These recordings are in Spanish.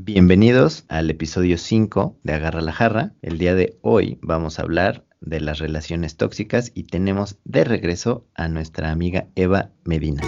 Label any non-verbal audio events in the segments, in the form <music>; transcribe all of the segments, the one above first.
Bienvenidos al episodio 5 de Agarra la Jarra. El día de hoy vamos a hablar de las relaciones tóxicas y tenemos de regreso a nuestra amiga Eva Medina.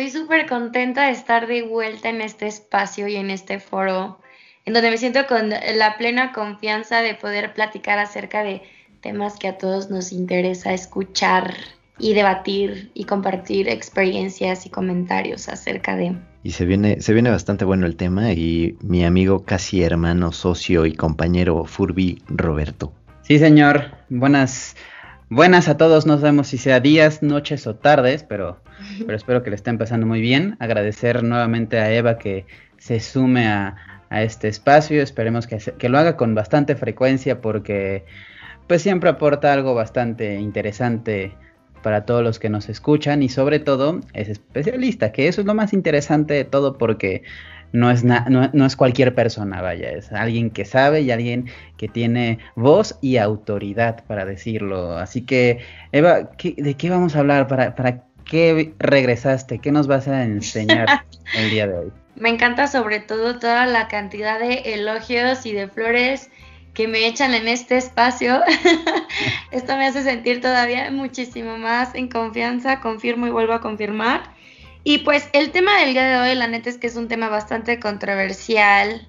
Estoy súper contenta de estar de vuelta en este espacio y en este foro, en donde me siento con la plena confianza de poder platicar acerca de temas que a todos nos interesa escuchar y debatir y compartir experiencias y comentarios acerca de. Y se viene, se viene bastante bueno el tema y mi amigo casi hermano, socio y compañero Furby Roberto. Sí, señor. Buenas, buenas a todos. No sabemos si sea días, noches o tardes, pero pero espero que le esté empezando muy bien. Agradecer nuevamente a Eva que se sume a, este espacio. Esperemos que, que, lo haga con bastante frecuencia porque pues siempre aporta algo bastante interesante para todos los que nos escuchan y sobre todo es especialista, que eso es lo más interesante de todo porque no es, no, es cualquier persona, vaya, es alguien que sabe y alguien que tiene voz y autoridad para decirlo. Así que, Eva, ¿de qué vamos a hablar para, para qué regresaste? ¿Qué nos vas a enseñar <laughs> el día de hoy? Me encanta sobre todo toda la cantidad de elogios y de flores que me echan en este espacio. <laughs> Esto me hace sentir todavía muchísimo más en confianza, confirmo y vuelvo a confirmar. Y pues el tema del día de hoy, la neta es que es un tema bastante controversial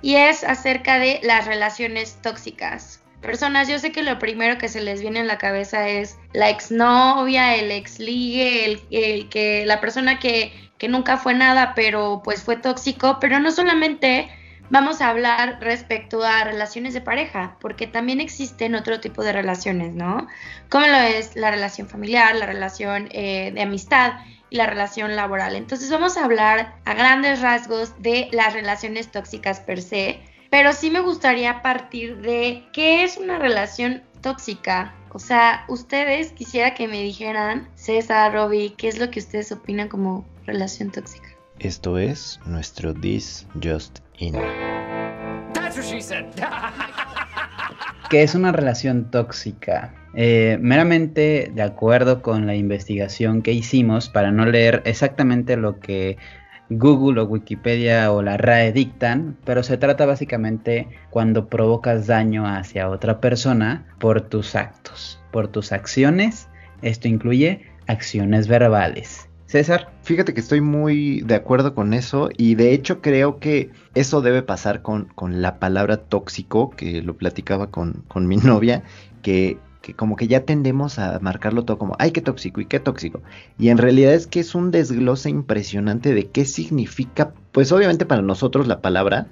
y es acerca de las relaciones tóxicas personas, yo sé que lo primero que se les viene en la cabeza es la exnovia, el exligue, el, el que la persona que, que nunca fue nada, pero pues fue tóxico, pero no solamente vamos a hablar respecto a relaciones de pareja, porque también existen otro tipo de relaciones, ¿no? Como lo es la relación familiar, la relación eh, de amistad y la relación laboral. Entonces vamos a hablar a grandes rasgos de las relaciones tóxicas per se pero sí me gustaría partir de qué es una relación tóxica. O sea, ustedes quisiera que me dijeran, César, Robbie, ¿qué es lo que ustedes opinan como relación tóxica? Esto es nuestro This Just In. <laughs> ¿Qué es una relación tóxica? Eh, meramente de acuerdo con la investigación que hicimos, para no leer exactamente lo que Google o Wikipedia o la RAE dictan, pero se trata básicamente cuando provocas daño hacia otra persona por tus actos, por tus acciones. Esto incluye acciones verbales. César. Fíjate que estoy muy de acuerdo con eso y de hecho creo que eso debe pasar con, con la palabra tóxico, que lo platicaba con, con mi <laughs> novia, que que como que ya tendemos a marcarlo todo como, ay, qué tóxico y qué tóxico. Y en realidad es que es un desglose impresionante de qué significa, pues obviamente para nosotros la palabra,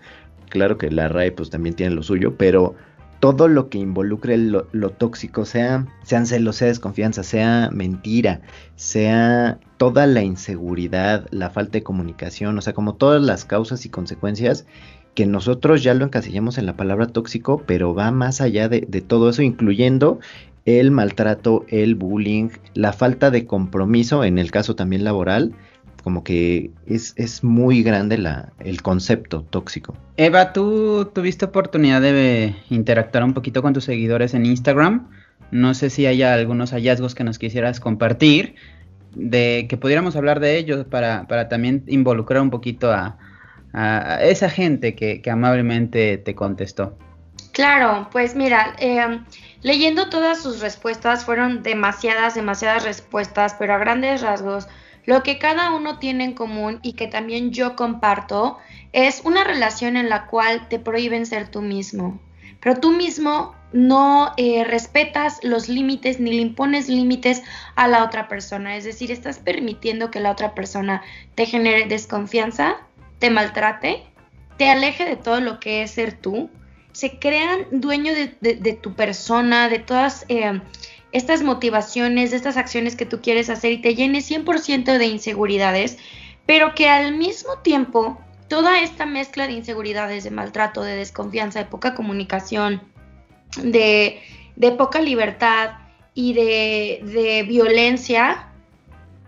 claro que la RAE pues también tiene lo suyo, pero todo lo que involucre lo, tóxico, sea, sean celos, sea desconfianza, sea mentira, sea toda la inseguridad, la falta de comunicación, o sea, como todas las causas y consecuencias que nosotros ya lo encasillamos en la palabra tóxico, pero va más allá de, todo eso, incluyendo el maltrato, el bullying, la falta de compromiso, en el caso también laboral, como que es, es muy grande la, el concepto tóxico. Eva, tú tuviste oportunidad de interactuar un poquito con tus seguidores en Instagram. No sé si hay algunos hallazgos que nos quisieras compartir, de que pudiéramos hablar de ellos para, para también involucrar un poquito a, a esa gente que, amablemente te contestó? Claro, pues mira, em, leyendo todas sus respuestas fueron demasiadas, demasiadas respuestas, pero a grandes rasgos, lo que cada uno tiene en común y que también yo comparto es una relación en la cual te prohíben ser tú mismo, pero tú mismo no eh, respetas los límites ni le impones límites a la otra persona, es decir, estás permitiendo que la otra persona te genere desconfianza, te maltrate, te aleje de todo lo que es ser tú, se crean dueño de, tu persona, de todas eh, estas motivaciones, de estas acciones que tú quieres hacer y te llene 100% de inseguridades, pero que al mismo tiempo toda esta mezcla de inseguridades, de maltrato, de desconfianza, de poca comunicación, de, poca libertad y de violencia,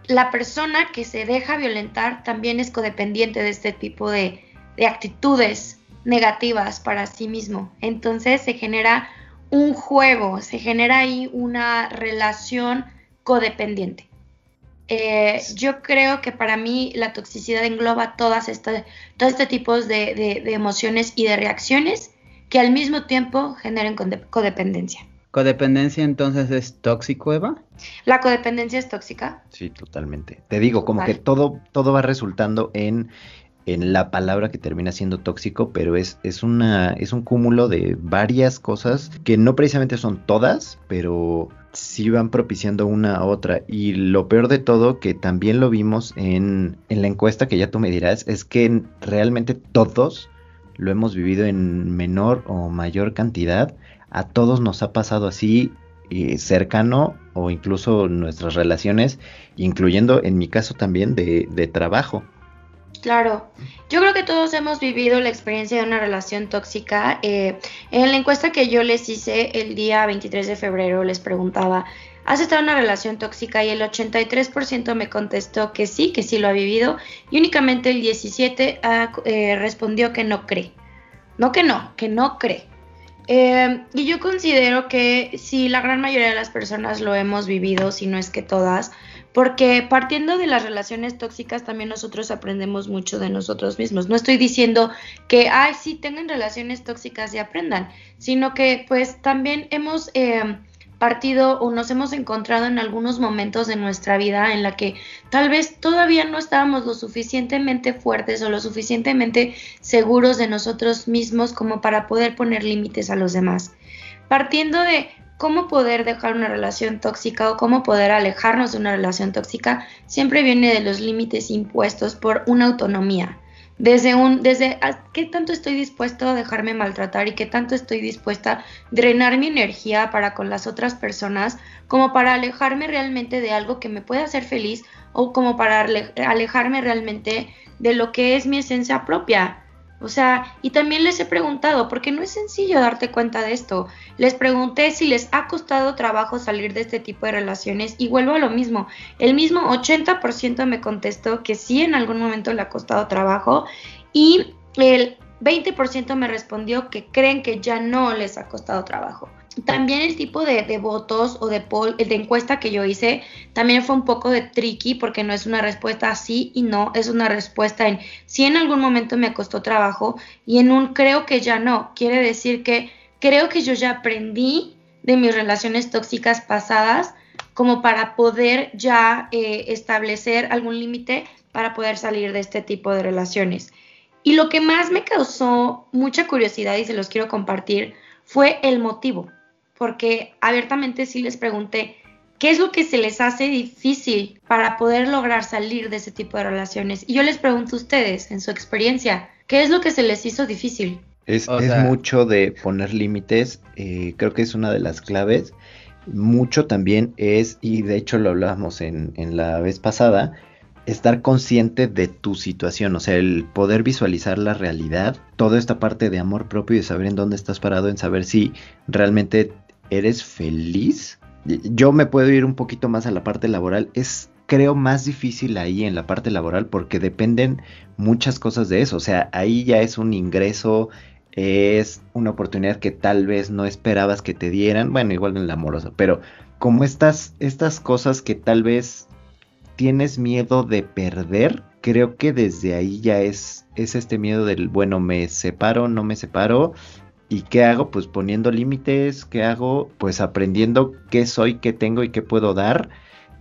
la persona que se deja violentar también es codependiente de este tipo de, de actitudes negativas para sí mismo. Entonces se genera un juego, se genera ahí una relación codependiente. Eh, yo creo que para mí la toxicidad engloba todas estas, todos este tipos de, de, emociones y de reacciones que al mismo tiempo generan codependencia. ¿Codependencia entonces es tóxico, Eva? La codependencia es tóxica. Sí, totalmente. Te digo, como que todo, todo va resultando en, en la palabra que termina siendo tóxico, pero es, es, una, es un cúmulo de varias cosas que no precisamente son todas, pero sí van propiciando una a otra. Y lo peor de todo, que también lo vimos en, en la encuesta que ya tú me dirás, es que realmente todos lo hemos vivido en menor o mayor cantidad a todos nos ha pasado así eh, cercano o incluso nuestras relaciones, incluyendo en mi caso también de, trabajo. Claro, yo creo que todos hemos vivido la experiencia de una relación tóxica. Eh, en la encuesta que yo les hice el día 23 de febrero les preguntaba, ¿has estado en una relación tóxica? Y el 83% me contestó que sí, que sí lo ha vivido, y únicamente el 17% ah, eh, respondió que no cree. No que no, que no cree. Eh, y yo considero que sí, la gran mayoría de las personas lo hemos vivido, si no es que todas, porque partiendo de las relaciones tóxicas también nosotros aprendemos mucho de nosotros mismos. No estoy diciendo que, ay, sí, tengan relaciones tóxicas y aprendan, sino que pues también hemos... Eh, partido o nos hemos encontrado en algunos momentos de nuestra vida en la que tal vez todavía no estábamos lo suficientemente fuertes o lo suficientemente seguros de nosotros mismos como para poder poner límites a los demás. Partiendo de cómo poder dejar una relación tóxica o cómo poder alejarnos de una relación tóxica, siempre viene de los límites impuestos por una autonomía desde un, desde qué tanto estoy dispuesto a dejarme maltratar y qué tanto estoy dispuesta a drenar mi energía para con las otras personas, como para alejarme realmente de algo que me pueda hacer feliz o como para alejarme realmente de lo que es mi esencia propia. O sea, y también les he preguntado, porque no es sencillo darte cuenta de esto. Les pregunté si les ha costado trabajo salir de este tipo de relaciones y vuelvo a lo mismo. El mismo 80% me contestó que sí en algún momento le ha costado trabajo y el 20% me respondió que creen que ya no les ha costado trabajo. También el tipo de, votos o de, poll, de encuesta que yo hice también fue un poco de tricky porque no es una respuesta sí y no, es una respuesta en sí en algún momento me costó trabajo y en un creo que ya no. Quiere decir que creo que yo ya aprendí de mis relaciones tóxicas pasadas como para poder ya eh, establecer algún límite para poder salir de este tipo de relaciones. Y lo que más me causó mucha curiosidad y se los quiero compartir fue el motivo porque abiertamente sí les pregunté, ¿qué es lo que se les hace difícil para poder lograr salir de ese tipo de relaciones? Y yo les pregunto a ustedes, en su experiencia, ¿qué es lo que se les hizo difícil? Es, mucho de poner límites, eh, creo que es una de las claves. Mucho también es, y de hecho lo hablábamos en, en la vez pasada, estar consciente de tu situación, o sea, el poder visualizar la realidad, toda esta parte de amor propio y de saber en dónde estás parado, en saber si realmente eres feliz. Yo me puedo ir un poquito más a la parte laboral. Es, creo, más difícil ahí en la parte laboral porque dependen muchas cosas de eso. O sea, ahí ya es un ingreso, es una oportunidad que tal vez no esperabas que te dieran. Bueno, igual en la amorosa, pero como estas, estas cosas que tal vez tienes miedo de perder, creo que desde ahí ya es, es este miedo del, bueno, me separo, no me separo, ¿Y qué hago? Pues poniendo límites, ¿qué hago? Pues aprendiendo qué soy, qué tengo y qué puedo dar,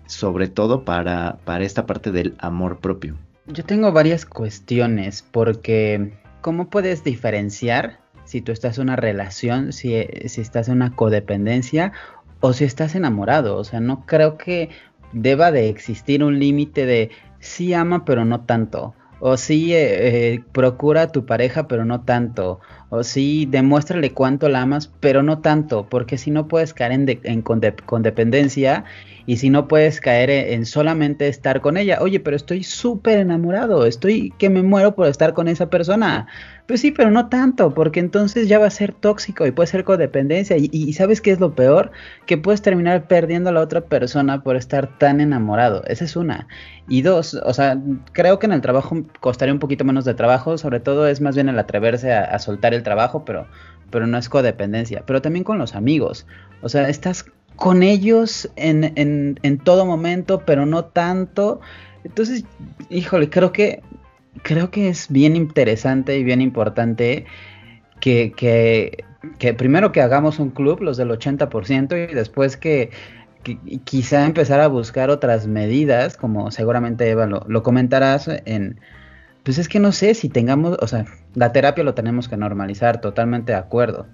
sobre todo para, para esta parte del amor propio. Yo tengo varias cuestiones porque ¿cómo puedes diferenciar si tú estás en una relación, si, si estás en una codependencia o si estás enamorado? O sea, no creo que deba de existir un límite de sí ama pero no tanto o sí eh, eh, procura a tu pareja, pero no tanto, o sí demuéstrale cuánto la amas, pero no tanto, porque si no puedes caer en, con, dependencia y si no puedes caer e, en solamente estar con ella, oye, pero estoy súper enamorado, estoy que me muero por estar con esa persona. Pues sí, pero no tanto, porque entonces ya va a ser tóxico y puede ser codependencia. Y, y, sabes qué es lo peor? Que puedes terminar perdiendo a la otra persona por estar tan enamorado. Esa es una. Y dos, o sea, creo que en el trabajo costaría un poquito menos de trabajo, sobre todo es más bien el atreverse a, a soltar el trabajo, pero, pero no es codependencia. Pero también con los amigos. O sea, estás con ellos en, en, en todo momento, pero no tanto. Entonces, híjole, creo que creo que es bien interesante y bien importante que, que, que, primero que hagamos un club, los del 80%, y después que, quizá empezar a buscar otras medidas, como seguramente Eva lo, lo, comentarás en... Pues es que no sé si tengamos, o sea, la terapia lo tenemos que normalizar, totalmente de acuerdo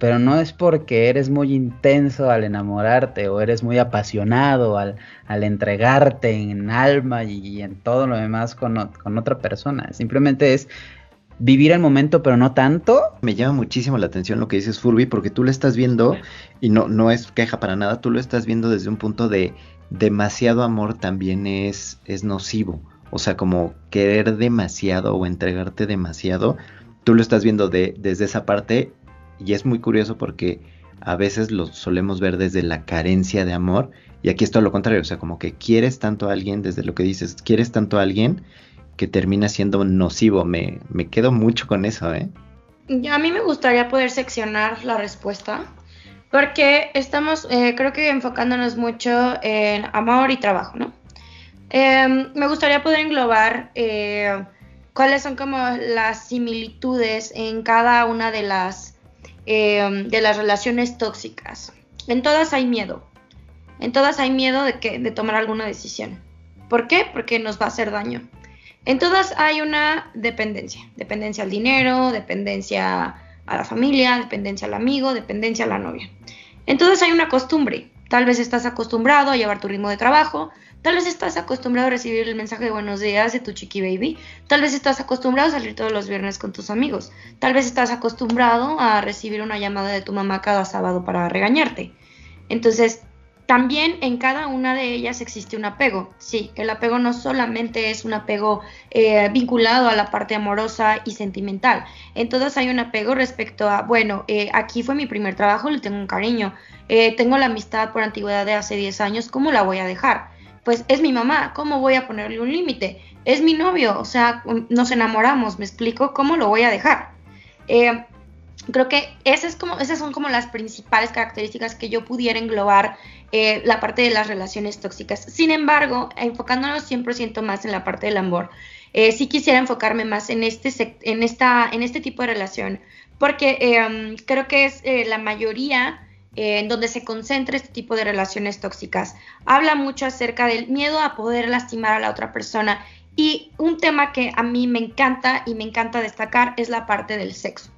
pero no es porque eres muy intenso al enamorarte o eres muy apasionado al, al entregarte en alma y, en todo lo demás con, con, otra persona. Simplemente es vivir el momento, pero no tanto. Me llama muchísimo la atención lo que dices, Furby, porque tú lo estás viendo, y no, no es queja para nada, tú lo estás viendo desde un punto de demasiado amor también es, es nocivo. O sea, como querer demasiado o entregarte demasiado, tú lo estás viendo de, desde esa parte y es muy curioso porque a veces lo solemos ver desde la carencia de amor y aquí es todo lo contrario, o sea, como que quieres tanto a alguien, desde lo que dices, quieres tanto a alguien que termina siendo nocivo. Me, me quedo mucho con eso, ¿eh? A mí me gustaría poder seccionar la respuesta porque estamos, eh, creo que enfocándonos mucho en amor y trabajo, ¿no? Eh, me gustaría poder englobar eh, cuáles son como las similitudes en cada una de las eh, de las relaciones tóxicas. En todas hay miedo. En todas hay miedo de, que, de tomar alguna decisión. ¿Por qué? Porque nos va a hacer daño. En todas hay una dependencia. Dependencia al dinero, dependencia a la familia, dependencia al amigo, dependencia a la novia. En todas hay una costumbre. Tal vez estás acostumbrado a llevar tu ritmo de trabajo, Tal vez estás acostumbrado a recibir el mensaje de buenos días de tu chiqui baby. Tal vez estás acostumbrado a salir todos los viernes con tus amigos. Tal vez estás acostumbrado a recibir una llamada de tu mamá cada sábado para regañarte. Entonces, también en cada una de ellas existe un apego. Sí, el apego no solamente es un apego eh, vinculado a la parte amorosa y sentimental. En todas hay un apego respecto a, bueno, eh, aquí fue mi primer trabajo, le tengo un cariño. Eh, tengo la amistad por antigüedad de hace 10 años, ¿cómo la voy a dejar? Pues es mi mamá, ¿cómo voy a ponerle un límite? Es mi novio, o sea, nos enamoramos, me explico, ¿cómo lo voy a dejar? Eh, creo que esas, son como las principales características que yo pudiera englobar eh, la parte de las relaciones tóxicas. Sin embargo, enfocándonos 100% más en la parte del amor, eh, sí quisiera enfocarme más en este, este tipo de relación, porque eh, creo que es la mayoría en donde se concentra este tipo de relaciones tóxicas. Habla mucho acerca del miedo a poder lastimar a la otra persona y un tema que a mí me encanta y me encanta destacar es la parte del sexo.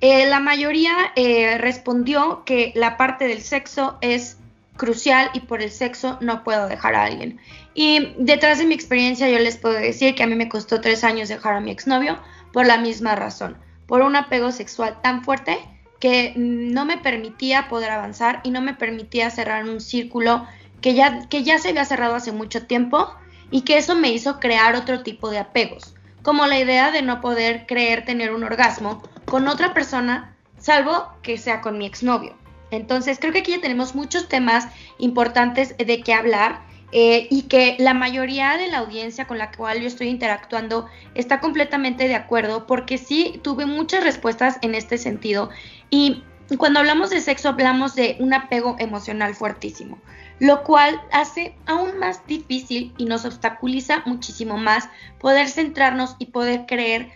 Eh, la mayoría eh, respondió que la parte del sexo es crucial y por el sexo no puedo dejar a alguien. Y detrás de mi experiencia yo les puedo decir que a mí me costó tres años dejar a mi exnovio por la misma razón, por un apego sexual tan fuerte que no me permitía poder avanzar y no me permitía cerrar un círculo que ya, que ya se había cerrado hace mucho tiempo y que eso me hizo crear otro tipo de apegos, como la idea de no poder creer tener un orgasmo con otra persona, salvo que sea con mi exnovio. Entonces creo que aquí ya tenemos muchos temas importantes de qué hablar eh, y que la mayoría de la audiencia con la cual yo estoy interactuando está completamente de acuerdo porque sí tuve muchas respuestas en este sentido y cuando hablamos de sexo hablamos de un apego emocional fuertísimo, lo cual hace aún más difícil y nos obstaculiza muchísimo más poder centrarnos y poder creer,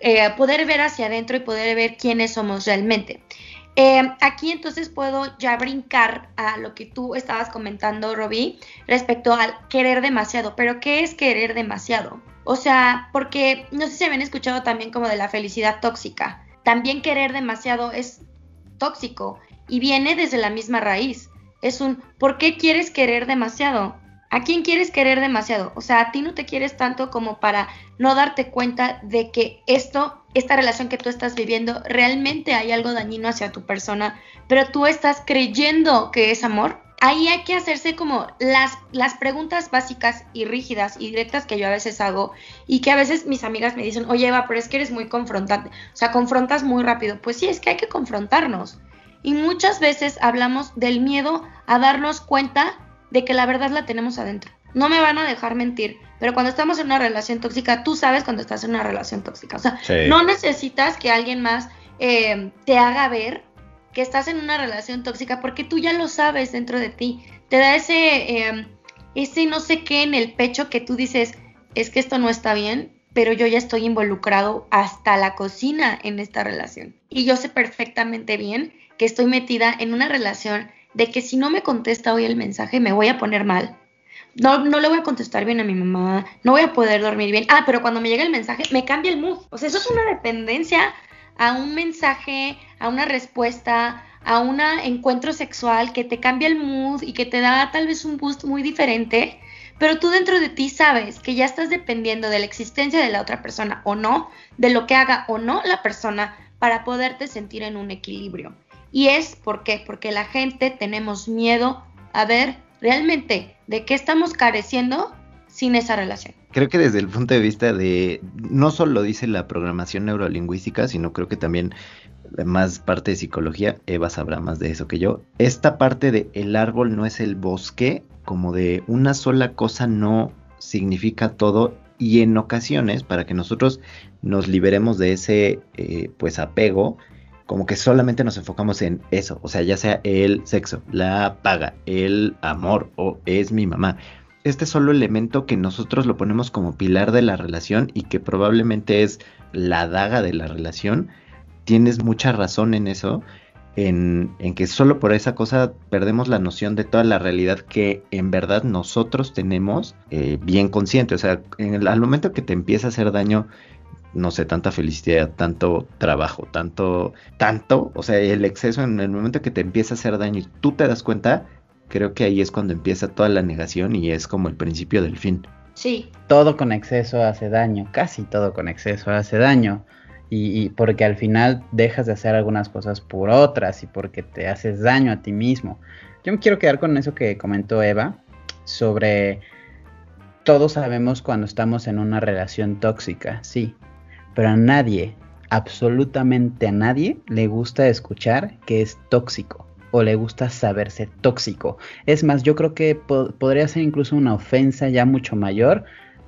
eh, poder ver hacia adentro y poder ver quiénes somos realmente. Eh, aquí entonces puedo ya brincar a lo que tú estabas comentando, Robbie, respecto al querer demasiado. Pero ¿qué es querer demasiado? O sea, porque no sé si habían escuchado también como de la felicidad tóxica. También querer demasiado es tóxico y viene desde la misma raíz. Es un ¿por qué quieres querer demasiado? ¿A quién quieres querer demasiado? O sea, a ti no te quieres tanto como para no darte cuenta de que esto, esta relación que tú estás viviendo, realmente hay algo dañino hacia tu persona, pero tú estás creyendo que es amor. Ahí hay que hacerse como las, las preguntas básicas y rígidas y directas que yo a veces hago y que a veces mis amigas me dicen, oye Eva, pero es que eres muy confrontante, o sea, confrontas muy rápido. Pues sí, es que hay que confrontarnos. Y muchas veces hablamos del miedo a darnos cuenta de que la verdad la tenemos adentro. No me van a dejar mentir, pero cuando estamos en una relación tóxica, tú sabes cuando estás en una relación tóxica. O sea, no necesitas que alguien más eh, te haga ver que estás en una relación tóxica porque tú ya lo sabes dentro de ti. Te da ese, em, ese no sé qué en el pecho que tú dices, es que esto no está bien, pero yo ya estoy involucrado hasta la cocina en esta relación. Y yo sé perfectamente bien que estoy metida en una relación de que si no me contesta hoy el mensaje me voy a poner mal. No, no le voy a contestar bien a mi mamá, no voy a poder dormir bien. Ah, pero cuando me llega el mensaje me cambia el mood. O sea, eso es una dependencia a un mensaje, a una respuesta, a un encuentro sexual que te cambia el mood y que te da tal vez un boost muy diferente, pero tú dentro de ti sabes que ya estás dependiendo de la existencia de la otra persona o no, de lo que haga o no la persona para poderte sentir en un equilibrio. Y es ¿por qué? porque la gente tenemos miedo a ver realmente de qué estamos careciendo sin esa relación. Creo que desde el punto de vista de, no solo dice la programación neurolingüística, sino creo que también más parte de psicología, Eva sabrá más de eso que yo. Esta parte de el árbol no es el bosque, como de una sola cosa no significa todo y en ocasiones para que nosotros nos liberemos de ese eh, pues apego, como que solamente nos enfocamos en eso, o sea, ya sea el sexo, la paga, el amor o es mi mamá este solo elemento que nosotros lo ponemos como pilar de la relación y que probablemente es la daga de la relación, tienes mucha razón en eso, en, que solo por esa cosa perdemos la noción de toda la realidad que en verdad nosotros tenemos eh, bien consciente. O sea, en el, al momento que te empieza a hacer daño, no sé, tanta felicidad, tanto trabajo, tanto, tanto, o sea, el exceso en el momento que te empieza a hacer daño y tú te das cuenta, creo que ahí es cuando empieza toda la negación y es como el principio del fin. Sí. Todo con exceso hace daño, casi todo con exceso hace daño. Y, porque al final dejas de hacer algunas cosas por otras y porque te haces daño a ti mismo. Yo me quiero quedar con eso que comentó Eva sobre todos sabemos cuando estamos en una relación tóxica, sí, pero a nadie, absolutamente a nadie le gusta escuchar que es tóxico o le gusta saberse tóxico. Es más, yo creo que podría ser incluso una ofensa ya mucho mayor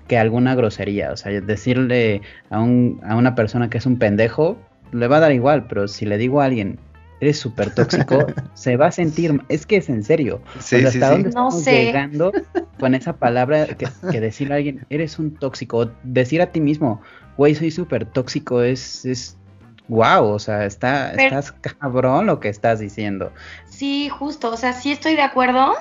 que alguna grosería. O sea, decirle a, un, a una persona que es un pendejo, le va a dar igual, pero si le digo a alguien, eres súper tóxico, <laughs> se va a sentir, es que es en serio. hasta dónde estamos llegando con esa palabra que, <laughs> que, decirle a alguien, eres un tóxico, decir a ti mismo, güey, soy súper tóxico, es, es wow, o sea, está, estás cabrón lo que estás diciendo. Sí, justo, o sea, sí estoy de acuerdo,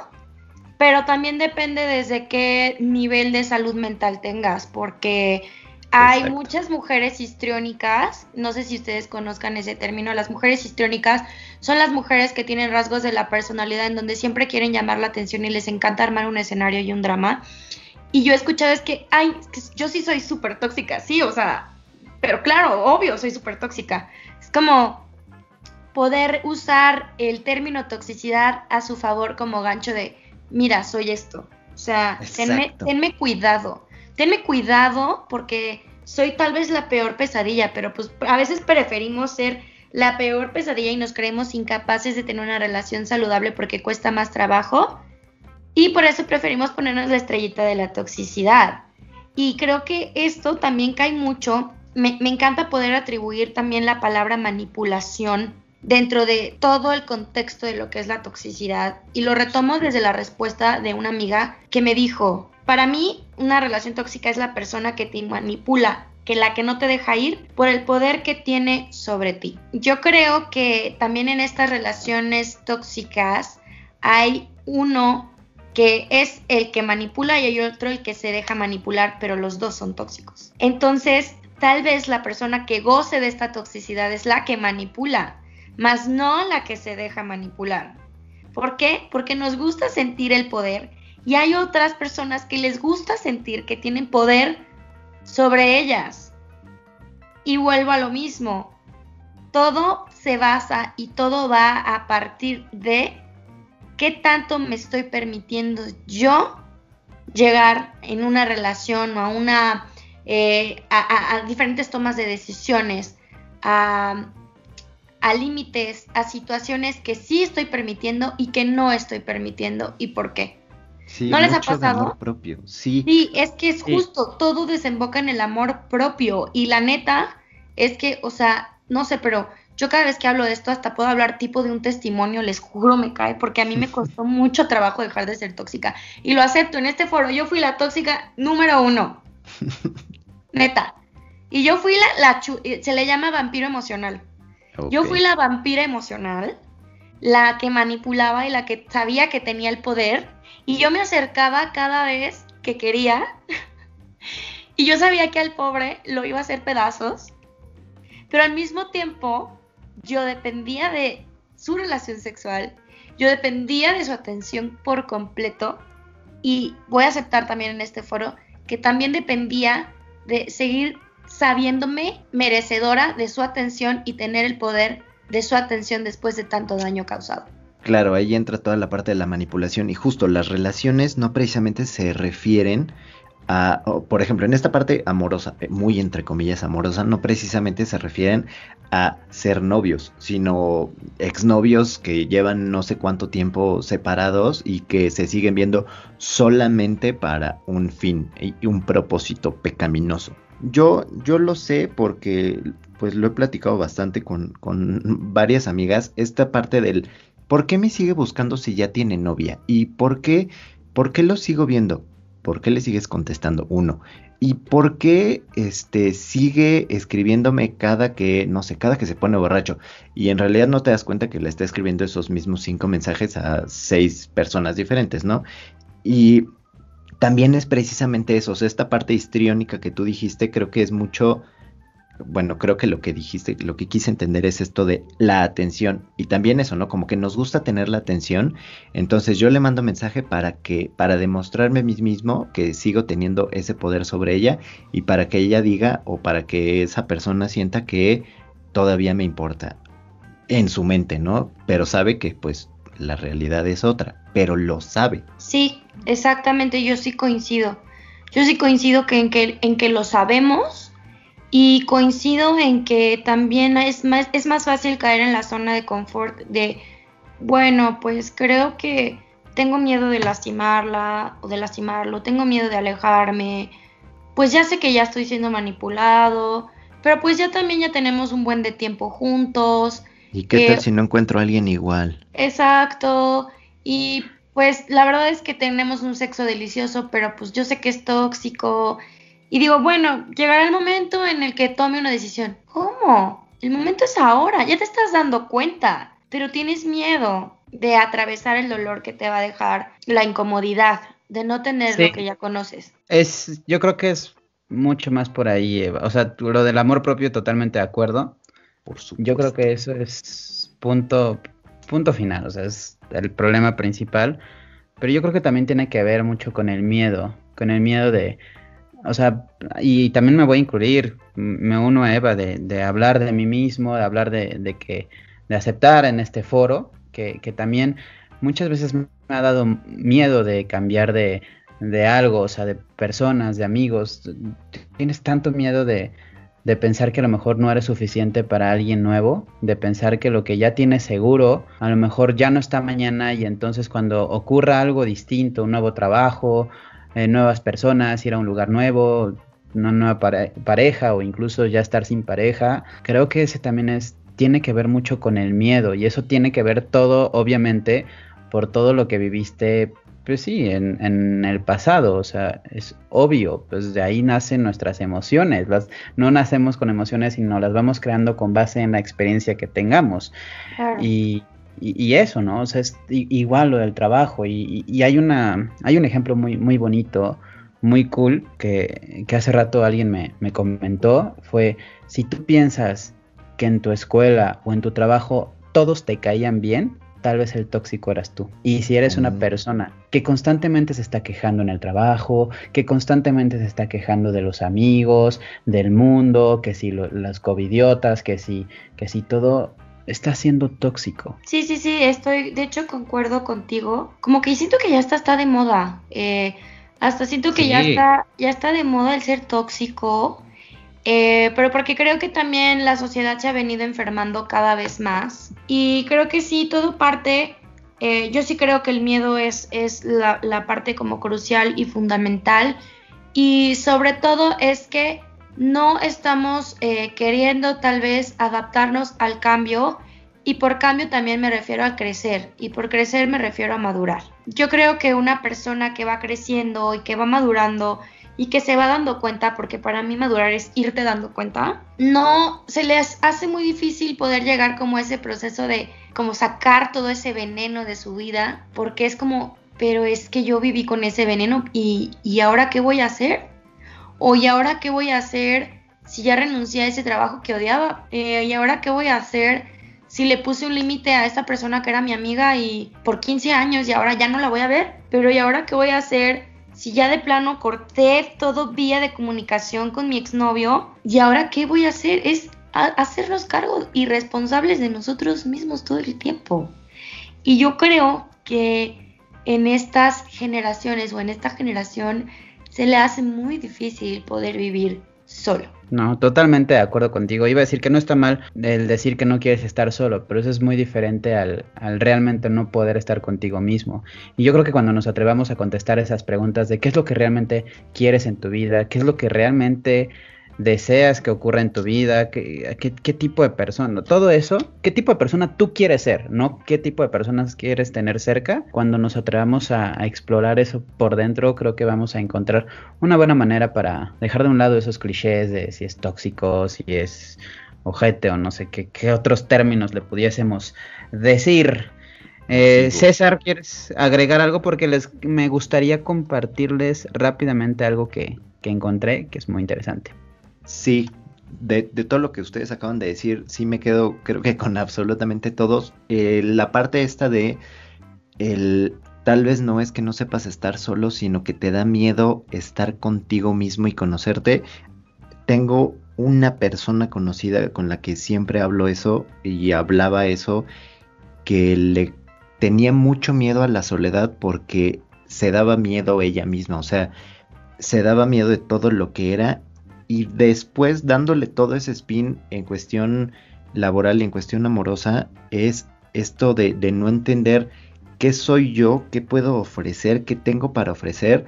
pero también depende desde qué nivel de salud mental tengas, porque hay muchas mujeres histriónicas, no sé si ustedes conozcan ese término, las mujeres histriónicas son las mujeres que tienen rasgos de la personalidad en donde siempre quieren llamar la atención y les encanta armar un escenario y un drama. Y yo he escuchado es que, ay, yo sí soy súper tóxica, sí, o sea, pero claro, obvio, soy súper tóxica. Es como poder usar el término toxicidad a su favor como gancho de, mira, soy esto. O sea, tenme, tenme, cuidado. Tenme cuidado porque soy tal vez la peor pesadilla, pero pues a veces preferimos ser la peor pesadilla y nos creemos incapaces de tener una relación saludable porque cuesta más trabajo. Y por eso preferimos ponernos la estrellita de la toxicidad. Y creo que esto también cae mucho me, encanta poder atribuir también la palabra manipulación dentro de todo el contexto de lo que es la toxicidad. Y lo retomo desde la respuesta de una amiga que me dijo, para mí una relación tóxica es la persona que te manipula, que la que no te deja ir por el poder que tiene sobre ti. Yo creo que también en estas relaciones tóxicas hay uno que es el que manipula y hay otro el que se deja manipular, pero los dos son tóxicos. Entonces, Tal vez la persona que goce de esta toxicidad es la que manipula, más no la que se deja manipular. ¿Por qué? Porque nos gusta sentir el poder y hay otras personas que les gusta sentir que tienen poder sobre ellas. Y vuelvo a lo mismo. Todo se basa y todo va a partir de qué tanto me estoy permitiendo yo llegar en una relación o a una eh, a, diferentes tomas de decisiones, a, límites, a situaciones que sí estoy permitiendo y que no estoy permitiendo y por qué. ¿No les ha pasado? propio, sí. Sí, es que es justo, todo desemboca en el amor propio y la neta es que, o sea, no sé, pero yo cada vez que hablo de esto hasta puedo hablar tipo de un testimonio, les juro me cae, porque a mí me <laughs> costó mucho trabajo dejar de ser tóxica. Y lo acepto, en este foro yo fui la tóxica número uno. <laughs> Neta. Y yo fui la, eh, se le llama vampiro emocional. Yo fui la vampira emocional, la que manipulaba y la que sabía que tenía el poder. Y yo me acercaba cada vez que quería. <laughs> y yo sabía que al pobre lo iba a hacer pedazos. Pero al mismo tiempo yo dependía de su relación sexual, yo dependía de su atención por completo y voy a aceptar también en este foro que también dependía de seguir sabiéndome merecedora de su atención y tener el poder de su atención después de tanto daño causado. Claro, ahí entra toda la parte de la manipulación y justo las relaciones no precisamente se refieren por ejemplo, en esta parte amorosa, eh, muy entre comillas amorosa, no precisamente se refieren a ser novios, sino exnovios que llevan no sé cuánto tiempo separados y que se siguen viendo solamente para un fin y un propósito pecaminoso. Yo, yo lo sé porque pues lo he platicado bastante con, con varias amigas, esta parte del ¿por qué me sigue buscando si ya tiene novia? ¿Y por qué, por qué lo sigo viendo? ¿Por qué le sigues contestando? Uno. ¿Y por qué este, sigue escribiéndome cada que, no sé, cada que se pone borracho? Y en realidad no te das cuenta que le está escribiendo esos mismos cinco mensajes a seis personas diferentes, ¿no? Y también es precisamente eso, o sea, esta parte histriónica que tú dijiste creo que es mucho bueno, creo que lo que dijiste, lo que quise entender es esto de la atención y también eso, ¿no? Como que nos gusta tener la atención, entonces yo le mando mensaje para que, para demostrarme a mí mismo que sigo teniendo ese poder sobre ella y para que ella diga o para que esa persona sienta que todavía me importa en su mente, ¿no? Pero sabe que pues la realidad es otra, pero lo sabe. Sí, exactamente, yo sí coincido. Yo sí coincido que en que, en que lo sabemos y coincido en que también es más, es más fácil caer en la zona de confort de, bueno, pues creo que tengo miedo de lastimarla o de lastimarlo, tengo miedo de alejarme, pues ya sé que ya estoy siendo manipulado, pero pues ya también ya tenemos un buen de tiempo juntos. ¿Y qué tal si no encuentro a alguien igual? Exacto, y pues la verdad es que tenemos un sexo delicioso, pero pues yo sé que es tóxico y digo, bueno, llegará el momento en el que tome una decisión. ¿Cómo? El momento es ahora, ya te estás dando cuenta, pero tienes miedo de atravesar el dolor que te va a dejar la incomodidad de no tener lo que ya conoces. Es, yo creo que es mucho más por ahí, Eva. O sea, lo del amor propio, totalmente de acuerdo. Por Yo creo que eso es punto, punto final, o sea, es el problema principal. Pero yo creo que también tiene que ver mucho con el miedo, con el miedo de, o sea, y también me voy a incluir, me uno a Eva de, hablar de mí mismo, de hablar de, que, de aceptar en este foro, que, también muchas veces me ha dado miedo de cambiar de, algo, o sea, de personas, de amigos. Tienes tanto miedo de, de pensar que a lo mejor no eres suficiente para alguien nuevo, de pensar que lo que ya tienes seguro, a lo mejor ya no está mañana y entonces cuando ocurra algo distinto, un nuevo trabajo, eh, nuevas personas, ir a un lugar nuevo, una nueva pareja o incluso ya estar sin pareja. Creo que ese también es, tiene que ver mucho con el miedo y eso tiene que ver todo, obviamente, por todo lo que viviste, pues sí, en, en el pasado, o sea, es obvio, pues de ahí nacen nuestras emociones, las, no nacemos con emociones, sino las vamos creando con base en la experiencia que tengamos. Y y, eso, ¿no? O sea, es igual lo del trabajo. Y, hay una. Hay un ejemplo muy, muy bonito, muy cool, que, hace rato alguien me, comentó. Fue si tú piensas que en tu escuela o en tu trabajo todos te caían bien, tal vez el tóxico eras tú. Y si eres una persona que constantemente se está quejando en el trabajo, que constantemente se está quejando de los amigos, del mundo, que si las covidiotas, que si, que si todo, está siendo tóxico. Sí, sí, sí, estoy, de hecho concuerdo contigo. Como que siento que ya está, está de moda. Eh, hasta siento que ya está, ya está de moda el ser tóxico. Eh, pero porque creo que también la sociedad se ha venido enfermando cada vez más. Y creo que sí, todo parte, eh, yo sí creo que el miedo es, es la, parte como crucial y fundamental. Y sobre todo es que no estamos eh, queriendo tal vez adaptarnos al cambio. Y por cambio también me refiero a crecer. Y por crecer me refiero a madurar. Yo creo que una persona que va creciendo y que va madurando y que se va dando cuenta, porque para mí madurar es irte dando cuenta, no se les hace muy difícil poder llegar como a ese proceso de como sacar todo ese veneno de su vida, porque es como, pero es que yo viví con ese veneno y, y ahora qué voy a hacer? O y ahora qué voy a hacer si ya renuncié a ese trabajo que odiaba, eh, y ahora qué voy a hacer si le puse un límite a esta persona que era mi amiga y por 15 años y ahora ya no la voy a ver, pero y ahora qué voy a hacer si ya de plano corté todo vía de comunicación con mi exnovio, ¿y ahora qué voy a hacer? Es hacernos cargos y responsables de nosotros mismos todo el tiempo. Y yo creo que en estas generaciones o en esta generación se le hace muy difícil poder vivir solo. No, totalmente de acuerdo contigo. Iba a decir que no está mal el decir que no quieres estar solo, pero eso es muy diferente al, al, realmente no poder estar contigo mismo. Y yo creo que cuando nos atrevamos a contestar esas preguntas de qué es lo que realmente quieres en tu vida, qué es lo que realmente deseas que ocurra en tu vida, qué, qué, tipo de persona, todo eso, qué tipo de persona tú quieres ser, no qué tipo de personas quieres tener cerca. Cuando nos atrevamos a, explorar eso por dentro, creo que vamos a encontrar una buena manera para dejar de un lado esos clichés de si es tóxico, si es ojete o no sé qué, qué otros términos le pudiésemos decir. Eh, César, ¿quieres agregar algo? Porque les, me gustaría compartirles rápidamente algo que, que encontré que es muy interesante. Sí, de, todo lo que ustedes acaban de decir, sí me quedo, creo que con absolutamente todos. Eh, la parte esta de el tal vez no es que no sepas estar solo, sino que te da miedo estar contigo mismo y conocerte. Tengo una persona conocida con la que siempre hablo eso y hablaba eso, que le tenía mucho miedo a la soledad porque se daba miedo ella misma, o sea, se daba miedo de todo lo que era y después dándole todo ese spin en cuestión laboral y en cuestión amorosa es esto de, no entender qué soy yo, qué puedo ofrecer, qué tengo para ofrecer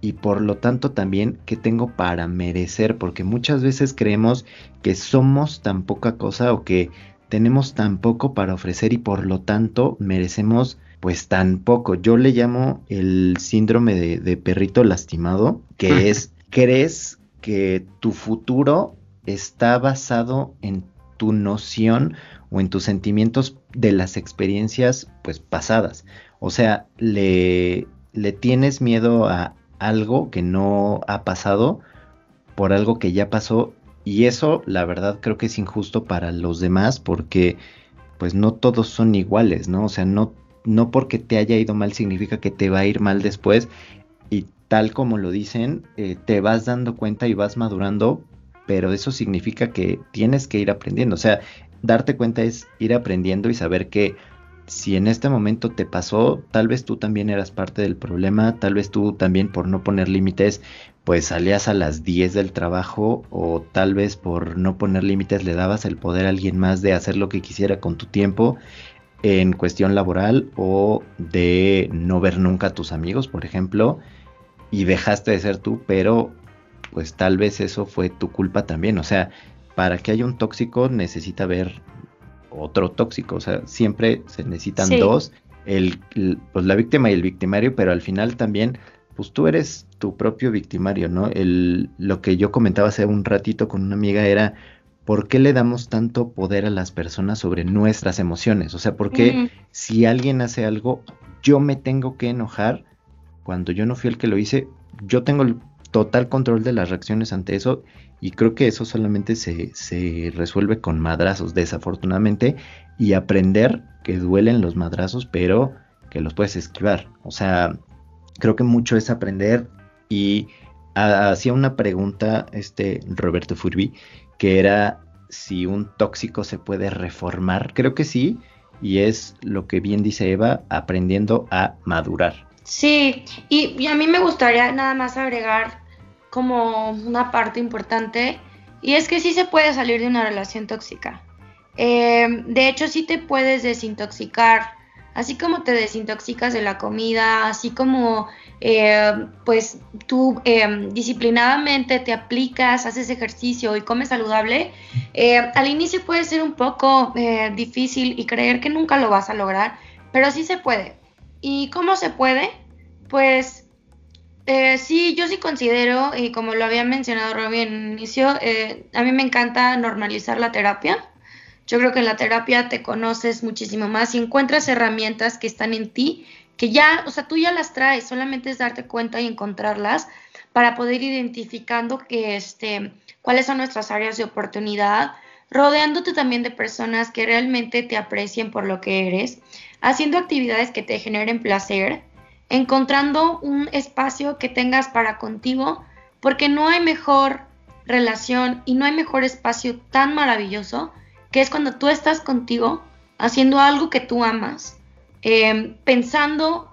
y por lo tanto también qué tengo para merecer, porque muchas veces creemos que somos tan poca cosa o que tenemos tan poco para ofrecer y por lo tanto merecemos pues tan poco. Yo le llamo el síndrome de, de perrito lastimado, que <laughs> es crees que tu futuro está basado en tu noción o en tus sentimientos de las experiencias pues pasadas. O sea, le, le tienes miedo a algo que no ha pasado por algo que ya pasó y eso la verdad creo que es injusto para los demás porque pues no todos son iguales, ¿no? O sea, no, no porque te haya ido mal significa que te va a ir mal después tal como lo dicen, eh, te vas dando cuenta y vas madurando, pero eso significa que tienes que ir aprendiendo. O sea, darte cuenta es ir aprendiendo y saber que si en este momento te pasó, tal vez tú también eras parte del problema, tal vez tú también por no poner límites, pues salías a las 10 del trabajo o tal vez por no poner límites le dabas el poder a alguien más de hacer lo que quisiera con tu tiempo en cuestión laboral o de no ver nunca a tus amigos, por ejemplo y dejaste de ser tú, pero pues tal vez eso fue tu culpa también. O sea, para que haya un tóxico necesita haber otro tóxico. O sea, siempre se necesitan dos, el, pues la víctima y el victimario, pero al final también, pues tú eres tu propio victimario, ¿no? El, lo que yo comentaba hace un ratito con una amiga era, ¿por qué le damos tanto poder a las personas sobre nuestras emociones? O sea, ¿por qué si alguien hace algo, yo me tengo que enojar cuando yo no fui el que lo hice, yo tengo el total control de las reacciones ante eso y creo que eso solamente se, resuelve con madrazos, desafortunadamente, y aprender que duelen los madrazos, pero que los puedes esquivar. O sea, creo que mucho es aprender y hacía una pregunta este Roberto Furby que era si un tóxico se puede reformar. Creo que sí, y es lo que bien dice Eva, aprendiendo a madurar. Sí, y, a mí me gustaría nada más agregar como una parte importante, y es que sí se puede salir de una relación tóxica. Eh, de hecho, sí te puedes desintoxicar, así como te desintoxicas de la comida, así como eh, pues tú eh, disciplinadamente te aplicas, haces ejercicio y comes saludable, eh, al inicio puede ser un poco difícil y creer que nunca lo vas a lograr, pero sí se puede. ¿Y cómo se puede? Pues sí, yo sí considero, y como lo había mencionado Robbie en el inicio, a mí me encanta normalizar la terapia. Yo creo que en la terapia te conoces muchísimo más y encuentras herramientas que están en ti que ya, o sea, tú ya las traes, solamente es darte cuenta y encontrarlas para poder identificando que, este, cuáles son nuestras áreas de oportunidad, rodeándote también de personas que realmente te aprecien por lo que eres, haciendo actividades que te generen placer, encontrando un espacio que tengas para contigo, porque no hay mejor relación y no hay mejor espacio tan maravilloso que es cuando tú estás contigo haciendo algo que tú amas Em, pensando,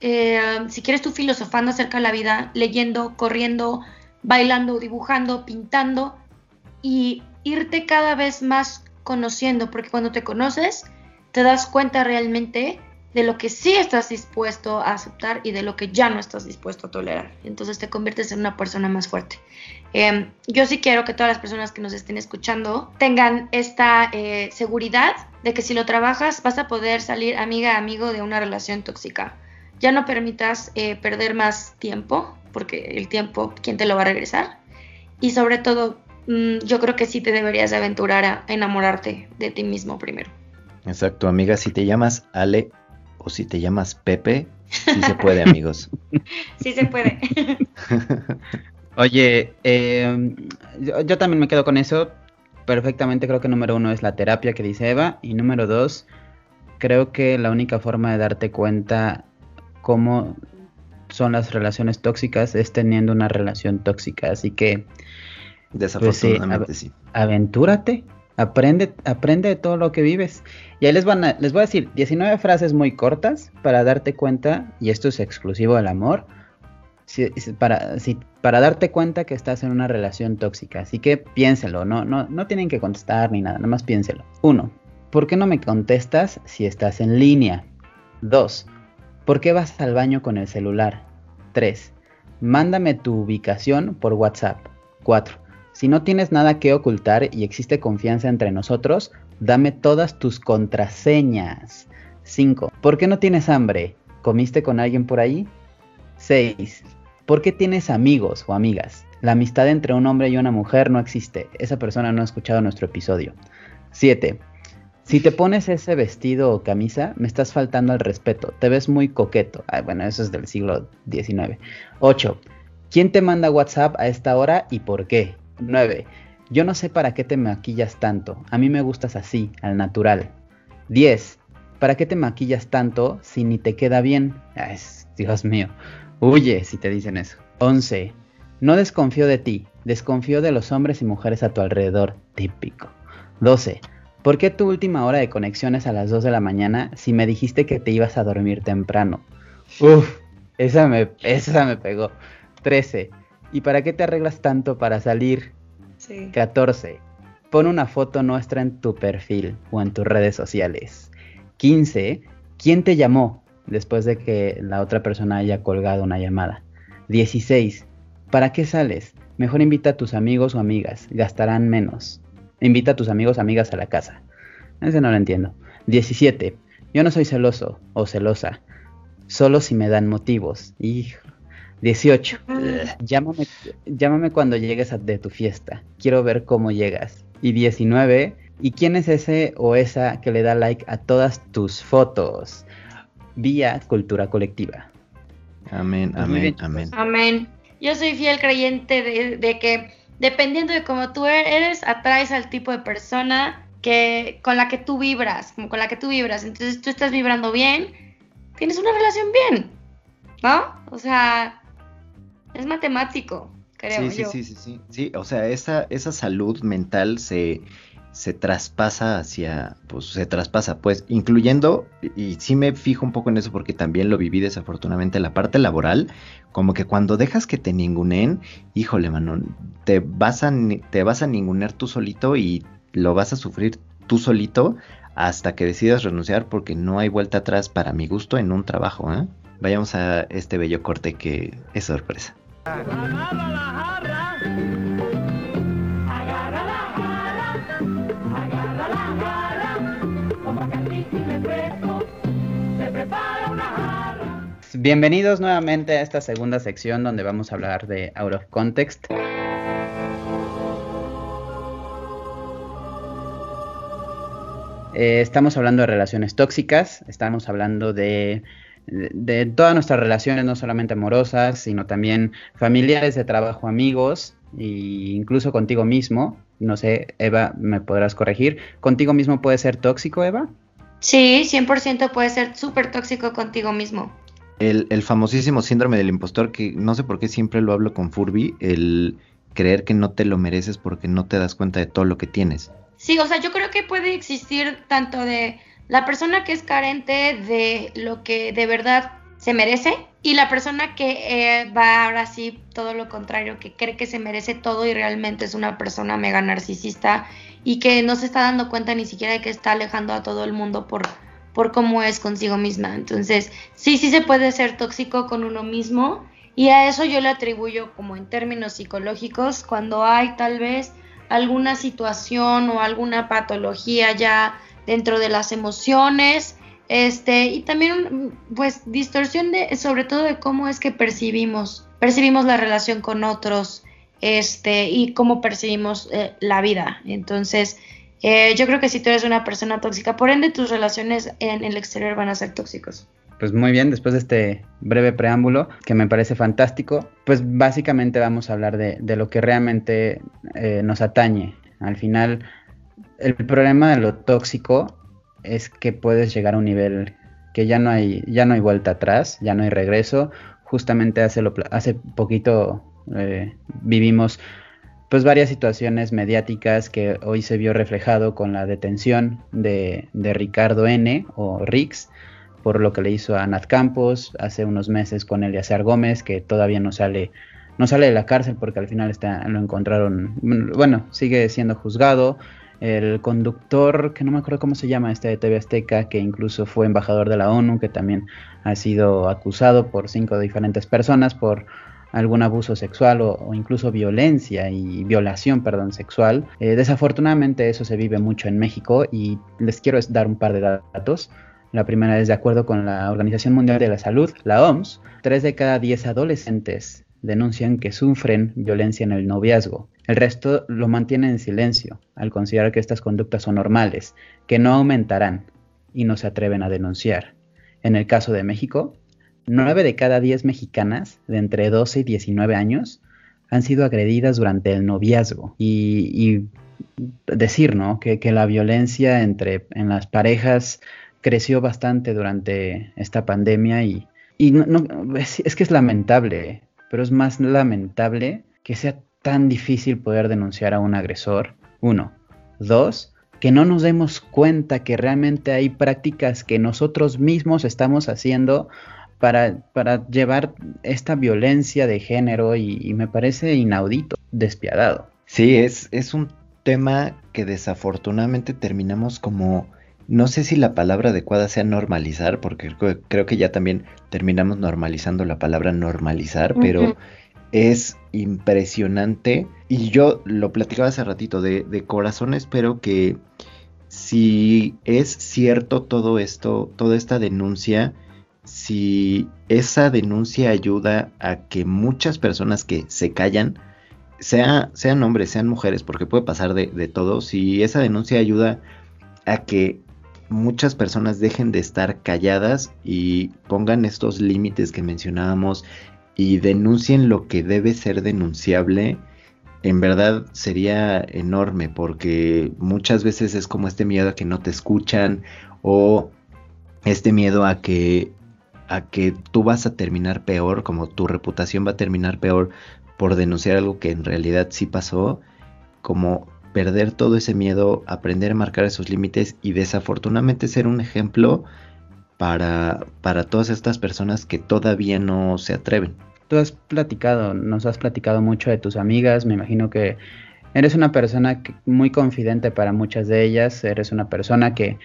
eh, si quieres tú filosofando acerca de la vida, leyendo, corriendo, bailando, dibujando, pintando y irte cada vez más conociendo, porque cuando te conoces te das cuenta realmente de lo que sí estás dispuesto a aceptar y de lo que ya no estás dispuesto a tolerar. Entonces te conviertes en una persona más fuerte. Em, yo sí quiero que todas las personas que nos estén escuchando tengan esta eh, seguridad de que si lo trabajas vas a poder salir amiga, amigo de una relación tóxica. Ya no permitas eh, perder más tiempo, porque el tiempo, ¿quién te lo va a regresar? Y sobre todo, mm, yo creo que sí te deberías aventurar a enamorarte de ti mismo primero. Exacto, amiga, si te llamas Ale o si te llamas Pepe, sí se puede, <laughs> amigos. sí se puede. <laughs> Oye, em, yo, también me quedo con eso. Perfectamente creo que número uno es la terapia que dice Eva. Y número dos, creo que la única forma de darte cuenta cómo son las relaciones tóxicas es teniendo una relación tóxica. Así que... Desafortunadamente sí. Aventúrate, aprende, aprende de todo lo que vives. Y ahí les, van les voy a decir 19 frases muy cortas para darte cuenta, y esto es exclusivo del amor, para, para darte cuenta que estás en una relación tóxica. Así que piénselo, no, no, no tienen que contestar ni nada, nada más piénselo. Uno, ¿por qué no me contestas si estás en línea? Dos, ¿por qué vas al baño con el celular? Tres, mándame tu ubicación por WhatsApp. Cuatro, si no tienes nada que ocultar y existe confianza entre nosotros, dame todas tus contraseñas. 5. ¿Por qué no tienes hambre? ¿Comiste con alguien por ahí? 6. ¿Por qué tienes amigos o amigas? La amistad entre un hombre y una mujer no existe. Esa persona no ha escuchado nuestro episodio. 7. Si te pones ese vestido o camisa, me estás faltando al respeto. Te ves muy coqueto. bueno, eso es del siglo XIX. 8. ¿Quién te manda WhatsApp a esta hora y por qué? 9. Yo no sé para qué te maquillas tanto. A mí me gustas así, al natural. 10. ¿Para qué te maquillas tanto si ni te queda bien? Ay, Dios mío. Huye si te dicen eso. 11. No desconfío de ti, desconfío de los hombres y mujeres a tu alrededor. Típico. 12. ¿Por qué tu última hora de conexión es a las 2 de la mañana si me dijiste que te ibas a dormir temprano? Uf, esa me, esa me pegó. 13. ¿Y para qué te arreglas tanto para salir? Sí. 14. Pon una foto nuestra en tu perfil o en tus redes sociales. 15. ¿Quién te llamó? después de que la otra persona haya colgado una llamada. 16. ¿Para qué sales? Mejor invita a tus amigos o amigas, gastarán menos. Invita a tus amigos o amigas a la casa. Ese no lo entiendo. 17. Yo no soy celoso o celosa, solo si me dan motivos. Hijo. 18. Llámame, llámame cuando llegues a, de tu fiesta. Quiero ver cómo llegas. Y 19. ¿Y quién es ese o esa que le da like a todas tus fotos? vía cultura colectiva. Amén, amén, amén. Amén. Yo soy fiel creyente de, que dependiendo de cómo tú eres, atraes al tipo de persona que con la que tú vibras, como con la que tú vibras. Entonces tú estás vibrando bien, tienes una relación bien, ¿no? O sea, es matemático, creo sí, sí, Sí, sí, sí, sí. O sea, esa, esa salud mental se se traspasa hacia, pues se traspasa, pues incluyendo, y sí me fijo un poco en eso porque también lo viví desafortunadamente, la parte laboral, como que cuando dejas que te ningunen, híjole, mano, te vas a, te vas a ningunear tú solito y lo vas a sufrir tú solito hasta que decidas renunciar porque no hay vuelta atrás para mi gusto en un trabajo, ¿eh? Vayamos a este bello corte que es sorpresa. Bienvenidos nuevamente a esta segunda sección donde vamos a hablar de Out of Context. Eh, estamos hablando de relaciones tóxicas, estamos hablando de, de, todas nuestras relaciones, no solamente amorosas, sino también familiares, de trabajo, amigos e incluso contigo mismo. No sé, Eva, me podrás corregir. ¿Contigo mismo puede ser tóxico, Eva? Sí, 100% puede ser súper tóxico contigo mismo. El, el, famosísimo síndrome del impostor, que no sé por qué siempre lo hablo con Furby, el creer que no te lo mereces porque no te das cuenta de todo lo que tienes. Sí, o sea, yo creo que puede existir tanto de la persona que es carente de lo que de verdad se merece y la persona que eh, va ahora sí todo lo contrario, que cree que se merece todo y realmente es una persona mega narcisista y que no se está dando cuenta ni siquiera de que está alejando a todo el mundo por, por cómo es consigo misma. Entonces, sí, sí se puede ser tóxico con uno mismo y a eso yo le atribuyo como en términos psicológicos cuando hay tal vez alguna situación o alguna patología ya dentro de las emociones este y también pues distorsión de sobre todo de cómo es que percibimos percibimos la relación con otros este, y cómo percibimos eh, la vida. Entonces, eh, yo creo que si tú eres una persona tóxica, por ende tus relaciones en el exterior van a ser tóxicos. Pues muy bien, después de este breve preámbulo que me parece fantástico, pues básicamente vamos a hablar de, lo que realmente eh, nos atañe. Al final, el problema de lo tóxico es que puedes llegar a un nivel que ya no hay, ya no hay vuelta atrás, ya no hay regreso. Justamente hace, hace poquito eh, vivimos pues varias situaciones mediáticas que hoy se vio reflejado con la detención de, Ricardo N. o Rix por lo que le hizo a Nat Campos hace unos meses con Eliazar Gómez que todavía no sale no sale de la cárcel porque al final está, lo encontraron bueno sigue siendo juzgado el conductor, que no me acuerdo cómo se llama, este de TV Azteca, que incluso fue embajador de la ONU, que también ha sido acusado por cinco diferentes personas por algún abuso sexual o, incluso violencia y violación, perdón, sexual. Eh, desafortunadamente eso se vive mucho en México y les quiero dar un par de datos. La primera es de acuerdo con la Organización Mundial de la Salud, la OMS, tres de cada diez adolescentes denuncian que sufren violencia en el noviazgo. El resto lo mantienen en silencio, al considerar que estas conductas son normales, que no aumentarán y no se atreven a denunciar. En el caso de México, 9 de cada 10 mexicanas de entre 12 y 19 años han sido agredidas durante el noviazgo. Y, decir, ¿no? Que, la violencia entre, en las parejas creció bastante durante esta pandemia y, es, que es lamentable, pero es más lamentable que sea tan difícil poder denunciar a un agresor. Uno. Dos, que no nos demos cuenta que realmente hay prácticas que nosotros mismos estamos haciendo para, para llevar esta violencia de género y, me parece inaudito, despiadado. Sí, es, es un tema que desafortunadamente terminamos como, no sé si la palabra adecuada sea normalizar, porque creo que ya también terminamos normalizando la palabra normalizar, pero es impresionante. Y yo lo platicaba hace ratito, de, de corazón espero que si es cierto todo esto, toda esta denuncia, si esa denuncia ayuda a que muchas personas que se callan, sea, sean hombres, sean mujeres, porque puede pasar de, de todo, si esa denuncia ayuda a que muchas personas dejen de estar calladas y pongan estos límites que mencionábamos y denuncien lo que debe ser denunciable, en verdad sería enorme porque muchas veces es como este miedo a que no te escuchan o este miedo a que a que tú vas a terminar peor, como tu reputación va a terminar peor por denunciar algo que en realidad sí pasó, como perder todo ese miedo, aprender a marcar esos límites y desafortunadamente ser un ejemplo para, para todas estas personas que todavía no se atreven. Tú has platicado, nos has platicado mucho de tus amigas, me imagino que eres una persona muy confidente para muchas de ellas, eres una persona que,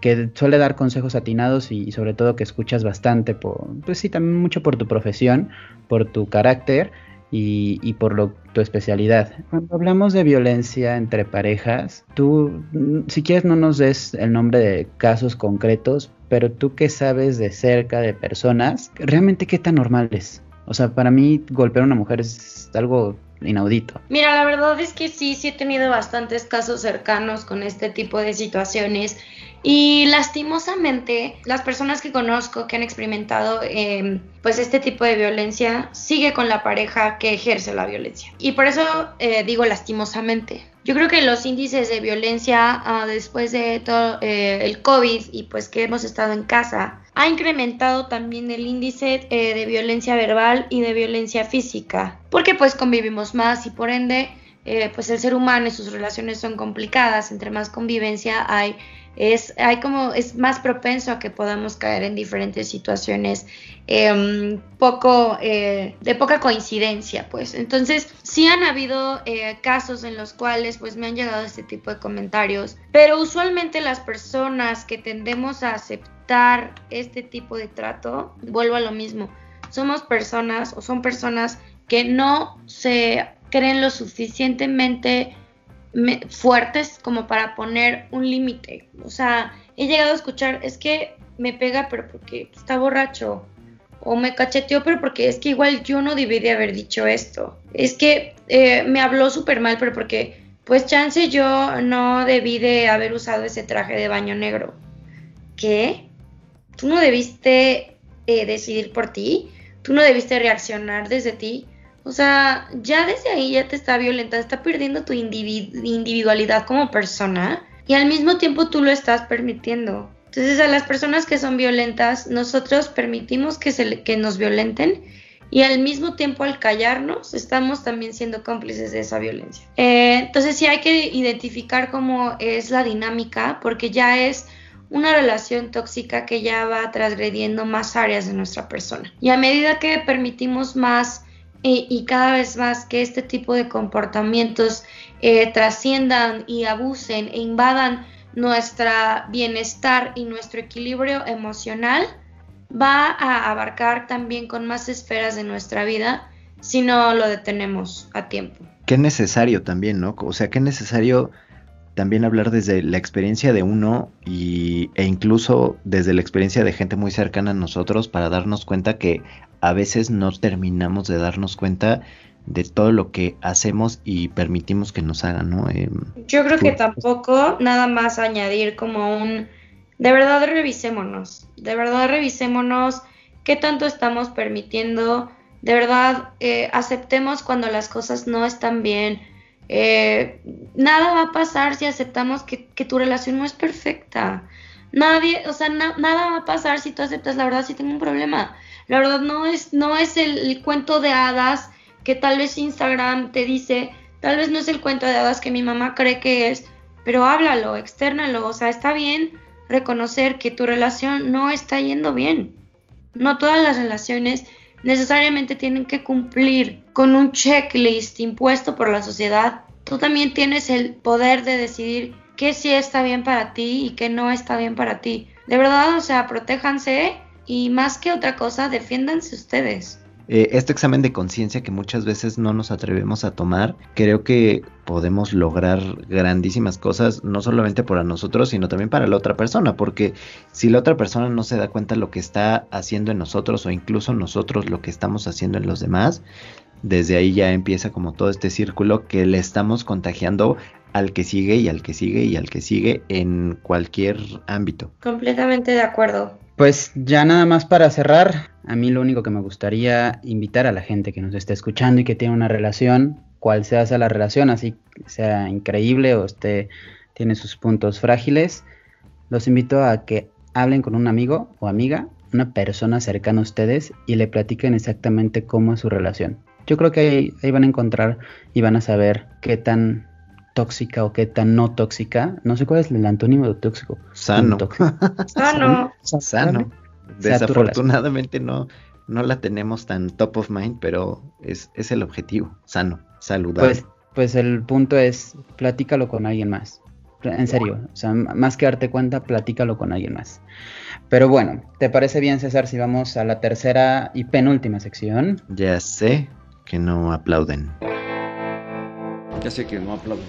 que suele dar consejos atinados y, sobre todo que escuchas bastante, por, pues sí, también mucho por tu profesión, por tu carácter y, y por lo, tu especialidad. Cuando hablamos de violencia entre parejas, tú, si quieres, no nos des el nombre de casos concretos, pero tú que sabes de cerca de personas, realmente qué tan normal es. O sea, para mí golpear a una mujer es algo inaudito. Mira, la verdad es que sí, sí he tenido bastantes casos cercanos con este tipo de situaciones y lastimosamente las personas que conozco que han experimentado eh, pues este tipo de violencia sigue con la pareja que ejerce la violencia. Y por eso eh, digo lastimosamente. Yo creo que los índices de violencia uh, después de todo eh, el COVID y pues que hemos estado en casa ha incrementado también el índice eh, de violencia verbal y de violencia física, porque pues convivimos más y por ende eh, pues el ser humano y sus relaciones son complicadas, entre más convivencia hay es, hay como, es más propenso a que podamos caer en diferentes situaciones em, poco, eh, de poca coincidencia, pues. Entonces, sí han habido casos en los cuales, pues, me han llegado este tipo de comentarios, pero usualmente las personas que tendemos a aceptar este tipo de trato, vuelvo a lo mismo, somos personas o son personas que no se creen lo suficientemente fuertes como para poner un límite. O sea, he llegado a escuchar, es que me pega pero porque está borracho. O me cacheteó pero porque es que igual yo no debí de haber dicho esto. Es que eh, me habló súper mal pero porque pues chance yo no debí de haber usado ese traje de baño negro. ¿Qué? ¿Tú no debiste eh, decidir por ti? ¿Tú no debiste reaccionar desde ti? O sea, ya desde ahí ya te está violentando, está perdiendo tu individualidad como persona y al mismo tiempo tú lo estás permitiendo. Entonces a las personas que son violentas, nosotros permitimos que, se, que nos violenten y al mismo tiempo al callarnos estamos también siendo cómplices de esa violencia. Eh, entonces sí hay que identificar cómo es la dinámica porque ya es una relación tóxica que ya va transgrediendo más áreas de nuestra persona. Y a medida que permitimos más y, cada vez más que este tipo de comportamientos eh, trasciendan y abusen e invadan nuestro bienestar y nuestro equilibrio emocional, va a abarcar también con más esferas de nuestra vida si no lo detenemos a tiempo. Qué necesario también, ¿no? O sea, qué necesario también hablar desde la experiencia de uno y, e incluso desde la experiencia de gente muy cercana a nosotros para darnos cuenta que a veces no terminamos de darnos cuenta de todo lo que hacemos y permitimos que nos hagan, ¿no? Em, Yo creo que tampoco nada más añadir como un, de verdad revisémonos, de verdad revisémonos qué tanto estamos permitiendo, de verdad eh, aceptemos cuando las cosas no están bien, eh, nada va a pasar si aceptamos que, tu relación no es perfecta. Nadie, o sea, nada va a pasar si tú aceptas, la verdad, si tengo un problema. La verdad no es, no es el, cuento de hadas que tal vez Instagram te dice, tal vez no es el cuento de hadas que mi mamá cree que es, pero háblalo, externalo, o sea, está bien reconocer que tu relación no está yendo bien. No todas las relaciones necesariamente tienen que cumplir con un checklist impuesto por la sociedad. Tú también tienes el poder de decidir qué sí está bien para ti y qué no está bien para ti. De verdad, o sea, protéjanse y más que otra cosa, defiéndanse ustedes. Eh, este examen de conciencia que muchas veces no nos atrevemos a tomar, creo que podemos lograr grandísimas cosas, no solamente para nosotros, sino también para la otra persona, porque si la otra persona no se da cuenta lo que está haciendo en nosotros o incluso nosotros lo que estamos haciendo en los demás, desde ahí ya empieza como todo este círculo que le estamos contagiando al que sigue y al que sigue y al que sigue en cualquier ámbito. Completamente de acuerdo. Pues ya nada más para cerrar, a mí lo único que me gustaría invitar a la gente que nos esté escuchando y que tiene una relación, cual sea esa la relación, así sea increíble o esté, tiene sus puntos frágiles, los invito a que hablen con un amigo o amiga, una persona cercana a ustedes y le platiquen exactamente cómo es su relación. Yo creo que ahí, ahí van a encontrar y van a saber qué tan tóxica o qué tan no tóxica. No sé cuál es el antónimo de tóxico. Sano. <laughs> Sano. Sano. Desafortunadamente no, no la tenemos tan top of mind, pero es, es el objetivo. Sano, saludable. Pues, pues el punto es, platícalo con alguien más. En serio, o sea, más que darte cuenta, platícalo con alguien más. Pero bueno, ¿te parece bien, César, si vamos a la tercera y penúltima sección? Ya sé que no aplauden. Ya sé que no aplauden.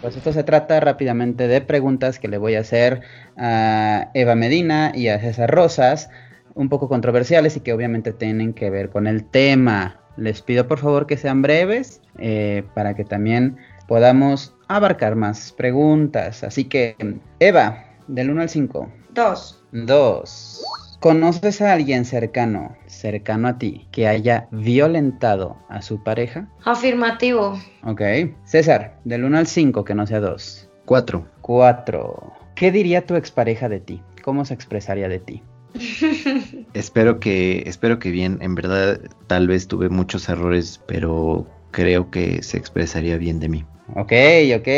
Pues esto se trata rápidamente de preguntas que le voy a hacer a Eva Medina y a César Rosas, un poco controversiales y que obviamente tienen que ver con el tema. Les pido por favor que sean breves eh, para que también podamos abarcar más preguntas. Así que, Eva, del 1 al 5. 2. 2. ¿Conoces a alguien cercano, cercano a ti, que haya violentado a su pareja? Afirmativo. Ok. César, del 1 al 5, que no sea 2. 4. 4. ¿Qué diría tu expareja de ti? ¿Cómo se expresaría de ti? <laughs> espero que, espero que bien. En verdad, tal vez tuve muchos errores, pero creo que se expresaría bien de mí. Ok, ok.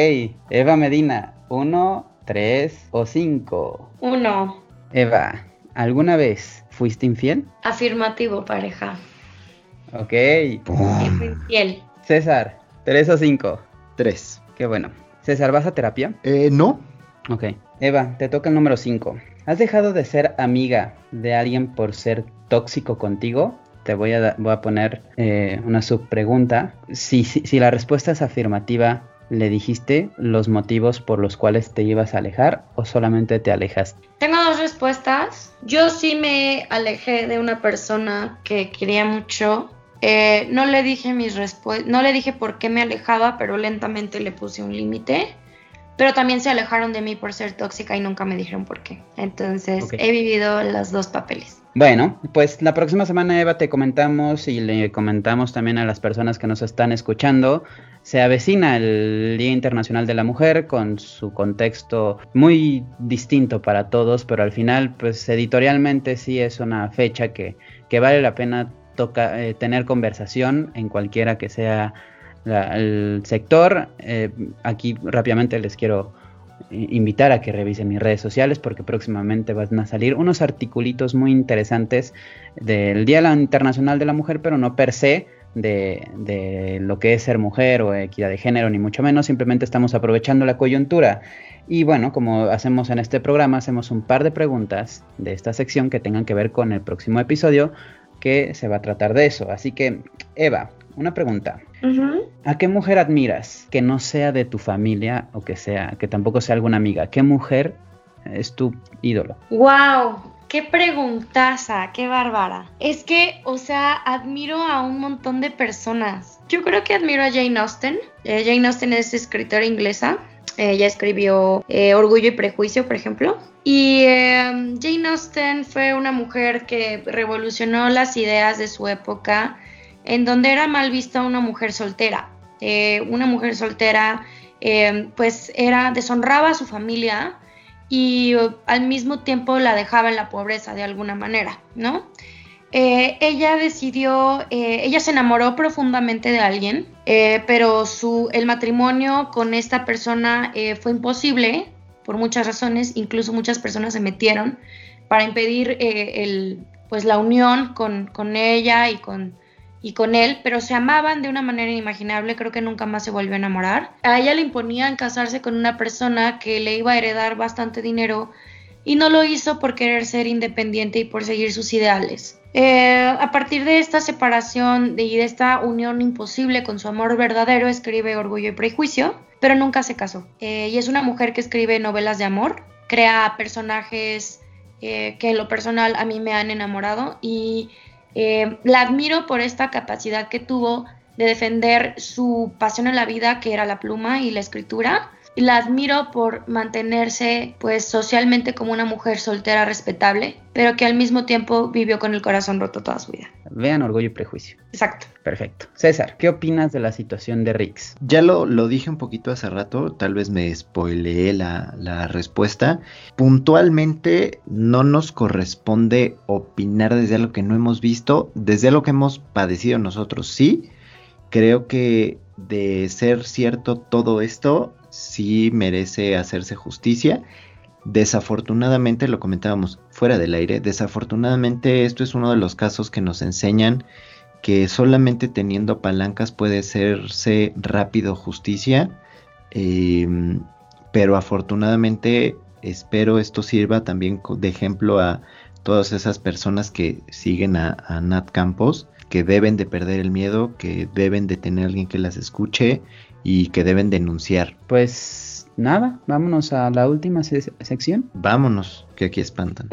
Eva Medina, ¿1, 3 o 5? 1. Eva, ¿alguna vez fuiste infiel? Afirmativo, pareja. Ok. infiel. César, ¿3 o 5? 3. Qué bueno. César, ¿vas a terapia? Eh, no. Ok. Eva, te toca el número 5. ¿Has dejado de ser amiga de alguien por ser tóxico contigo? Te voy a, voy a poner eh, una subpregunta. Si, si, si la respuesta es afirmativa, ¿le dijiste los motivos por los cuales te ibas a alejar o solamente te alejaste? Tengo dos respuestas. Yo sí me alejé de una persona que quería mucho. Eh, no le dije mis respuestas, no le dije por qué me alejaba, pero lentamente le puse un límite pero también se alejaron de mí por ser tóxica y nunca me dijeron por qué. Entonces he vivido los dos papeles. Bueno, pues la próxima semana, Eva, te comentamos y le comentamos también a las personas que nos están escuchando. Se avecina el Día Internacional de la Mujer con su contexto muy distinto para todos, pero al final, pues editorialmente sí es una fecha que, que vale la pena toca, eh, tener conversación en cualquiera que sea el sector. Eh, aquí rápidamente les quiero invitar a que revisen mis redes sociales porque próximamente van a salir unos articulitos muy interesantes del Día Internacional de la Mujer, pero no per se de, de, lo que es ser mujer o equidad de género, ni mucho menos, simplemente estamos aprovechando la coyuntura. Y bueno, como hacemos en este programa, hacemos un par de preguntas de esta sección que tengan que ver con el próximo episodio que se va a tratar de eso. Así que, Eva, una pregunta. ¿A qué mujer admiras que no sea de tu familia o que sea, que tampoco sea alguna amiga? ¿Qué mujer es tu ídolo? ¡Wow! ¡Qué preguntaza! ¡Qué bárbara! Es que, o sea, admiro a un montón de personas. Yo creo que admiro a Jane Austen. Eh, Jane Austen es escritora inglesa. ella escribió eh, Orgullo y Prejuicio, por ejemplo. Y em, Jane Austen fue una mujer que revolucionó las ideas de su época en donde era mal vista una mujer soltera. Eh, una mujer soltera eh, pues era deshonraba a su familia y uh, al mismo tiempo la dejaba en la pobreza de alguna manera, ¿no? Eh, ella decidió, ella se enamoró profundamente de alguien, pero su, el matrimonio con esta persona fue imposible por muchas razones, incluso muchas personas se metieron para impedir el, pues la unión con, con ella y con y con él, pero se amaban de una manera inimaginable, creo que nunca más se volvió a enamorar. A ella le imponían casarse con una persona que le iba a heredar bastante dinero y no lo hizo por querer ser independiente y por seguir sus ideales. Eh, a partir de esta separación y de esta unión imposible con su amor verdadero, escribe Orgullo y Prejuicio, pero nunca se casó. Eh, y es una mujer que escribe novelas de amor, crea personajes eh, que en lo personal a mí me han enamorado y eh, la admiro por esta capacidad que tuvo de defender su pasión en la vida, que era la pluma y la escritura, y la admiro por mantenerse pues socialmente como una mujer soltera respetable, pero que al mismo tiempo vivió con el corazón roto toda su vida. Vean Orgullo y Prejuicio. Exacto. Perfecto. César, ¿qué opinas de la situación de Rix? Ya lo, lo dije un poquito hace rato, tal vez me spoileé la, la respuesta. Puntualmente no nos corresponde opinar desde algo que no hemos visto, desde algo que hemos padecido nosotros, sí. Creo que de ser cierto todo esto, sí merece hacerse justicia. Desafortunadamente, lo comentábamos fuera del aire, desafortunadamente esto es uno de los casos que nos enseñan que solamente teniendo palancas puede hacerse rápido justicia, em, pero afortunadamente espero esto sirva también de ejemplo a todas esas personas que siguen a, a Nat Campos, que deben de perder el miedo, que deben de tener alguien que las escuche y que deben denunciar. Pues nada, vámonos a la última sección. Vámonos, que aquí espantan.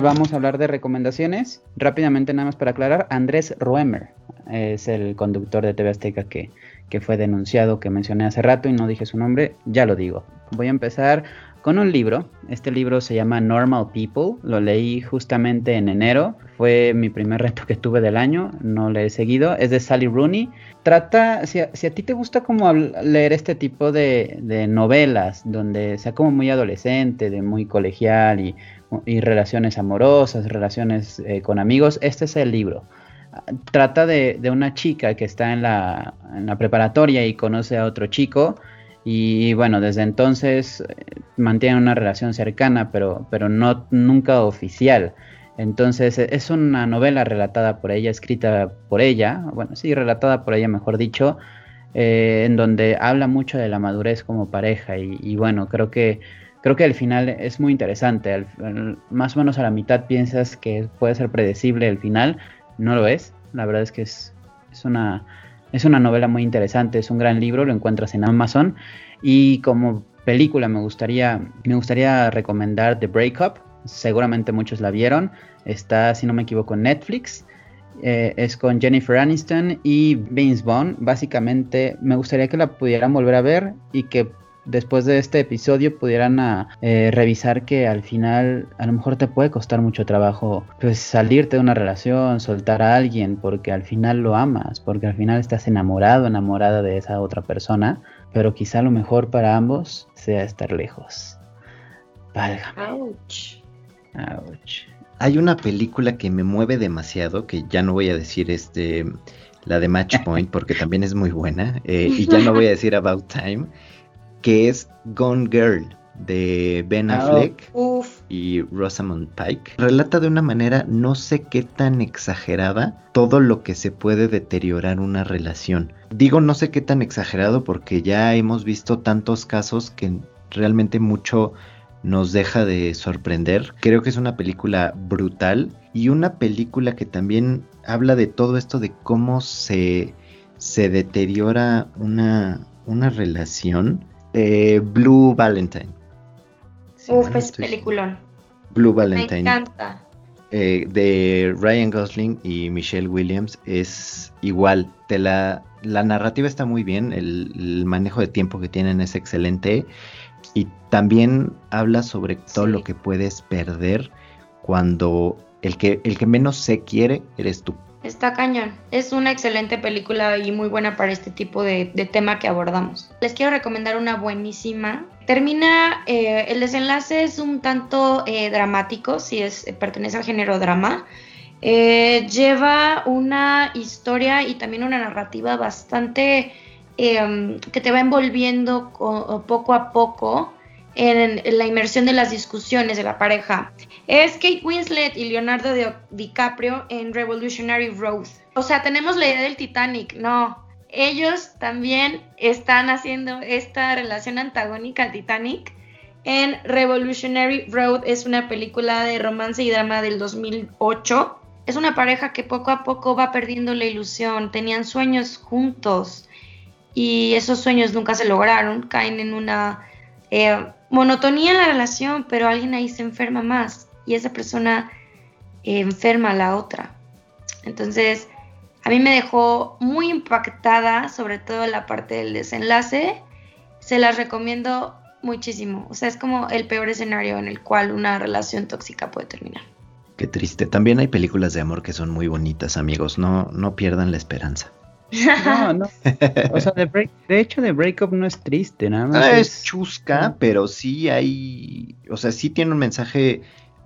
Vamos a hablar de recomendaciones. Rápidamente, nada más para aclarar, Andrés Ruemer es el conductor de TV Azteca que, que fue denunciado, que mencioné hace rato y no dije su nombre, ya lo digo. Voy a empezar con un libro. Este libro se llama Normal People. Lo leí justamente en enero. Fue mi primer reto que tuve del año. No le he seguido. Es de Sally Rooney. Trata, si a, ti te gusta como leer este tipo de, novelas, donde sea como muy adolescente, de muy colegial y, relaciones amorosas, relaciones eh, con amigos, este es el libro trata de, una chica que está en la, en la, preparatoria y conoce a otro chico y bueno, desde entonces eh, mantienen una relación cercana, pero, pero no nunca oficial. Entonces e, es una novela relatada por ella, escrita por ella, bueno, sí, relatada por ella, mejor dicho, eh, en donde habla mucho de la madurez como pareja y, bueno, creo que creo que el final es muy interesante. más o menos a la mitad piensas que puede ser predecible el final, no lo es. La verdad es que es, es una es una novela muy interesante, es un gran libro, lo encuentras en Amazon. Y como película me gustaría, me gustaría recomendar The Breakup. Seguramente muchos la vieron. Está, si no me equivoco, en Netflix. Eh, es con Jennifer Aniston y Vince Vaughn. Básicamente me gustaría que la pudieran volver a ver y que después de este episodio pudieran ah, eh, revisar que al final a lo mejor te puede costar mucho trabajo pues salirte de una relación, soltar a alguien porque al final lo amas, porque al final estás enamorado, enamorada de esa otra persona, pero quizá lo mejor para ambos sea estar lejos. Válgame. Ouch. Ouch. Hay una película que me mueve demasiado, que ya no voy a decir este la de Match Point porque también es muy buena eh, y ya no voy a decir About Time que es Gone Girl de Ben ah, Affleck y Rosamund Pike. Relata de una manera no sé qué tan exagerada todo lo que se puede deteriorar una relación. Digo no sé qué tan exagerado porque ya hemos visto tantos casos que realmente mucho nos deja de sorprender. Creo que es una película brutal y una película que también habla de todo esto de cómo se, se deteriora una, una relación eh, Blue Valentine. Uf, es peliculón. Blue Valentine. Me encanta. Eh, de Ryan Gosling y Michelle Williams es igual. la, la narrativa está muy bien, el, manejo de tiempo que tienen es excelente y también habla sobre todo lo que puedes perder cuando el que, el que menos se quiere eres tú. Está cañón. Es una excelente película y muy buena para este tipo de, tema que abordamos. Les quiero recomendar una buenísima. Termina, eh, el desenlace es un tanto eh, dramático, si es, pertenece al género drama. Eh, lleva una historia y también una narrativa bastante em, que te va envolviendo poco a poco en, la inmersión de las discusiones de la pareja. Es Kate Winslet y Leonardo DiCaprio en Revolutionary Road. O sea, tenemos la idea del Titanic, no. Ellos también están haciendo esta relación antagónica al Titanic. En Revolutionary Road es una película de romance y drama del 2008. Es una pareja que poco a poco va perdiendo la ilusión. Tenían sueños juntos y esos sueños nunca se lograron. Caen en una eh, monotonía en la relación, pero alguien ahí se enferma más y esa persona enferma a la otra. Entonces, a mí me dejó muy impactada, sobre todo la parte del desenlace. Se las recomiendo muchísimo. O sea, es como el peor escenario en el cual una relación tóxica puede terminar. Qué triste. También hay películas de amor que son muy bonitas, amigos. No, no pierdan la esperanza. No, <laughs> no. O sea, de, hecho, de Breakup no es triste, nada más. Ah, es, chusca, pero sí hay. O sea, sí tiene un mensaje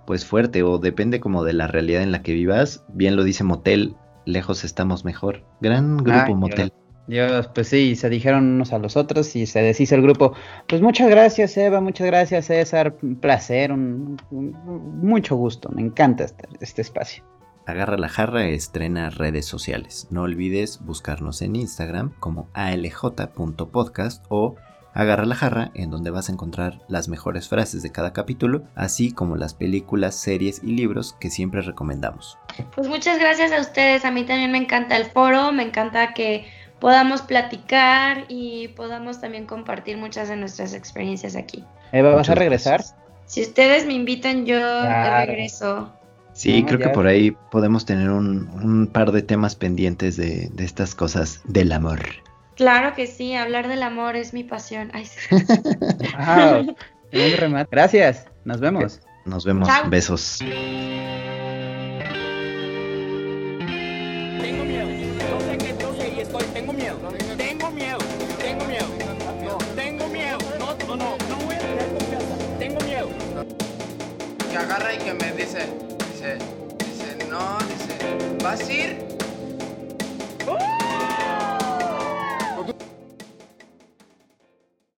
pues fuerte o depende como de la realidad en la que vivas. Bien lo dice Motel, lejos estamos mejor. Gran grupo Motel. Dios, pues sí, se dijeron unos a los otros y se deshizo el grupo. Pues muchas gracias, Eva, muchas gracias, César. Un placer, un, mucho gusto. Me encanta este, este espacio. Agarra la jarra estrena redes sociales. No olvides buscarnos en Instagram como alj.podcast o Agarra la jarra, en donde vas a encontrar las mejores frases de cada capítulo, así como las películas, series y libros que siempre recomendamos. Pues muchas gracias a ustedes, a mí también me encanta el foro, me encanta que podamos platicar y podamos también compartir muchas de nuestras experiencias aquí. Eva, ¿vas a regresar? Si ustedes me invitan, yo regreso. Sí, creo que por ahí podemos tener un, par de temas pendientes de, de estas cosas del amor. Claro que sí, hablar del amor es mi pasión. Ay, <laughs> Gracias, nos vemos. Nos vemos, besos. Tengo miedo, yo sé que yo sé y estoy, tengo miedo, tengo miedo, tengo miedo, no, tengo miedo, no, no, no, no voy a tener confianza, tengo miedo. Que agarra y que me dice, dice, dice, no, dice, ¿vas a ir? ¡Oh!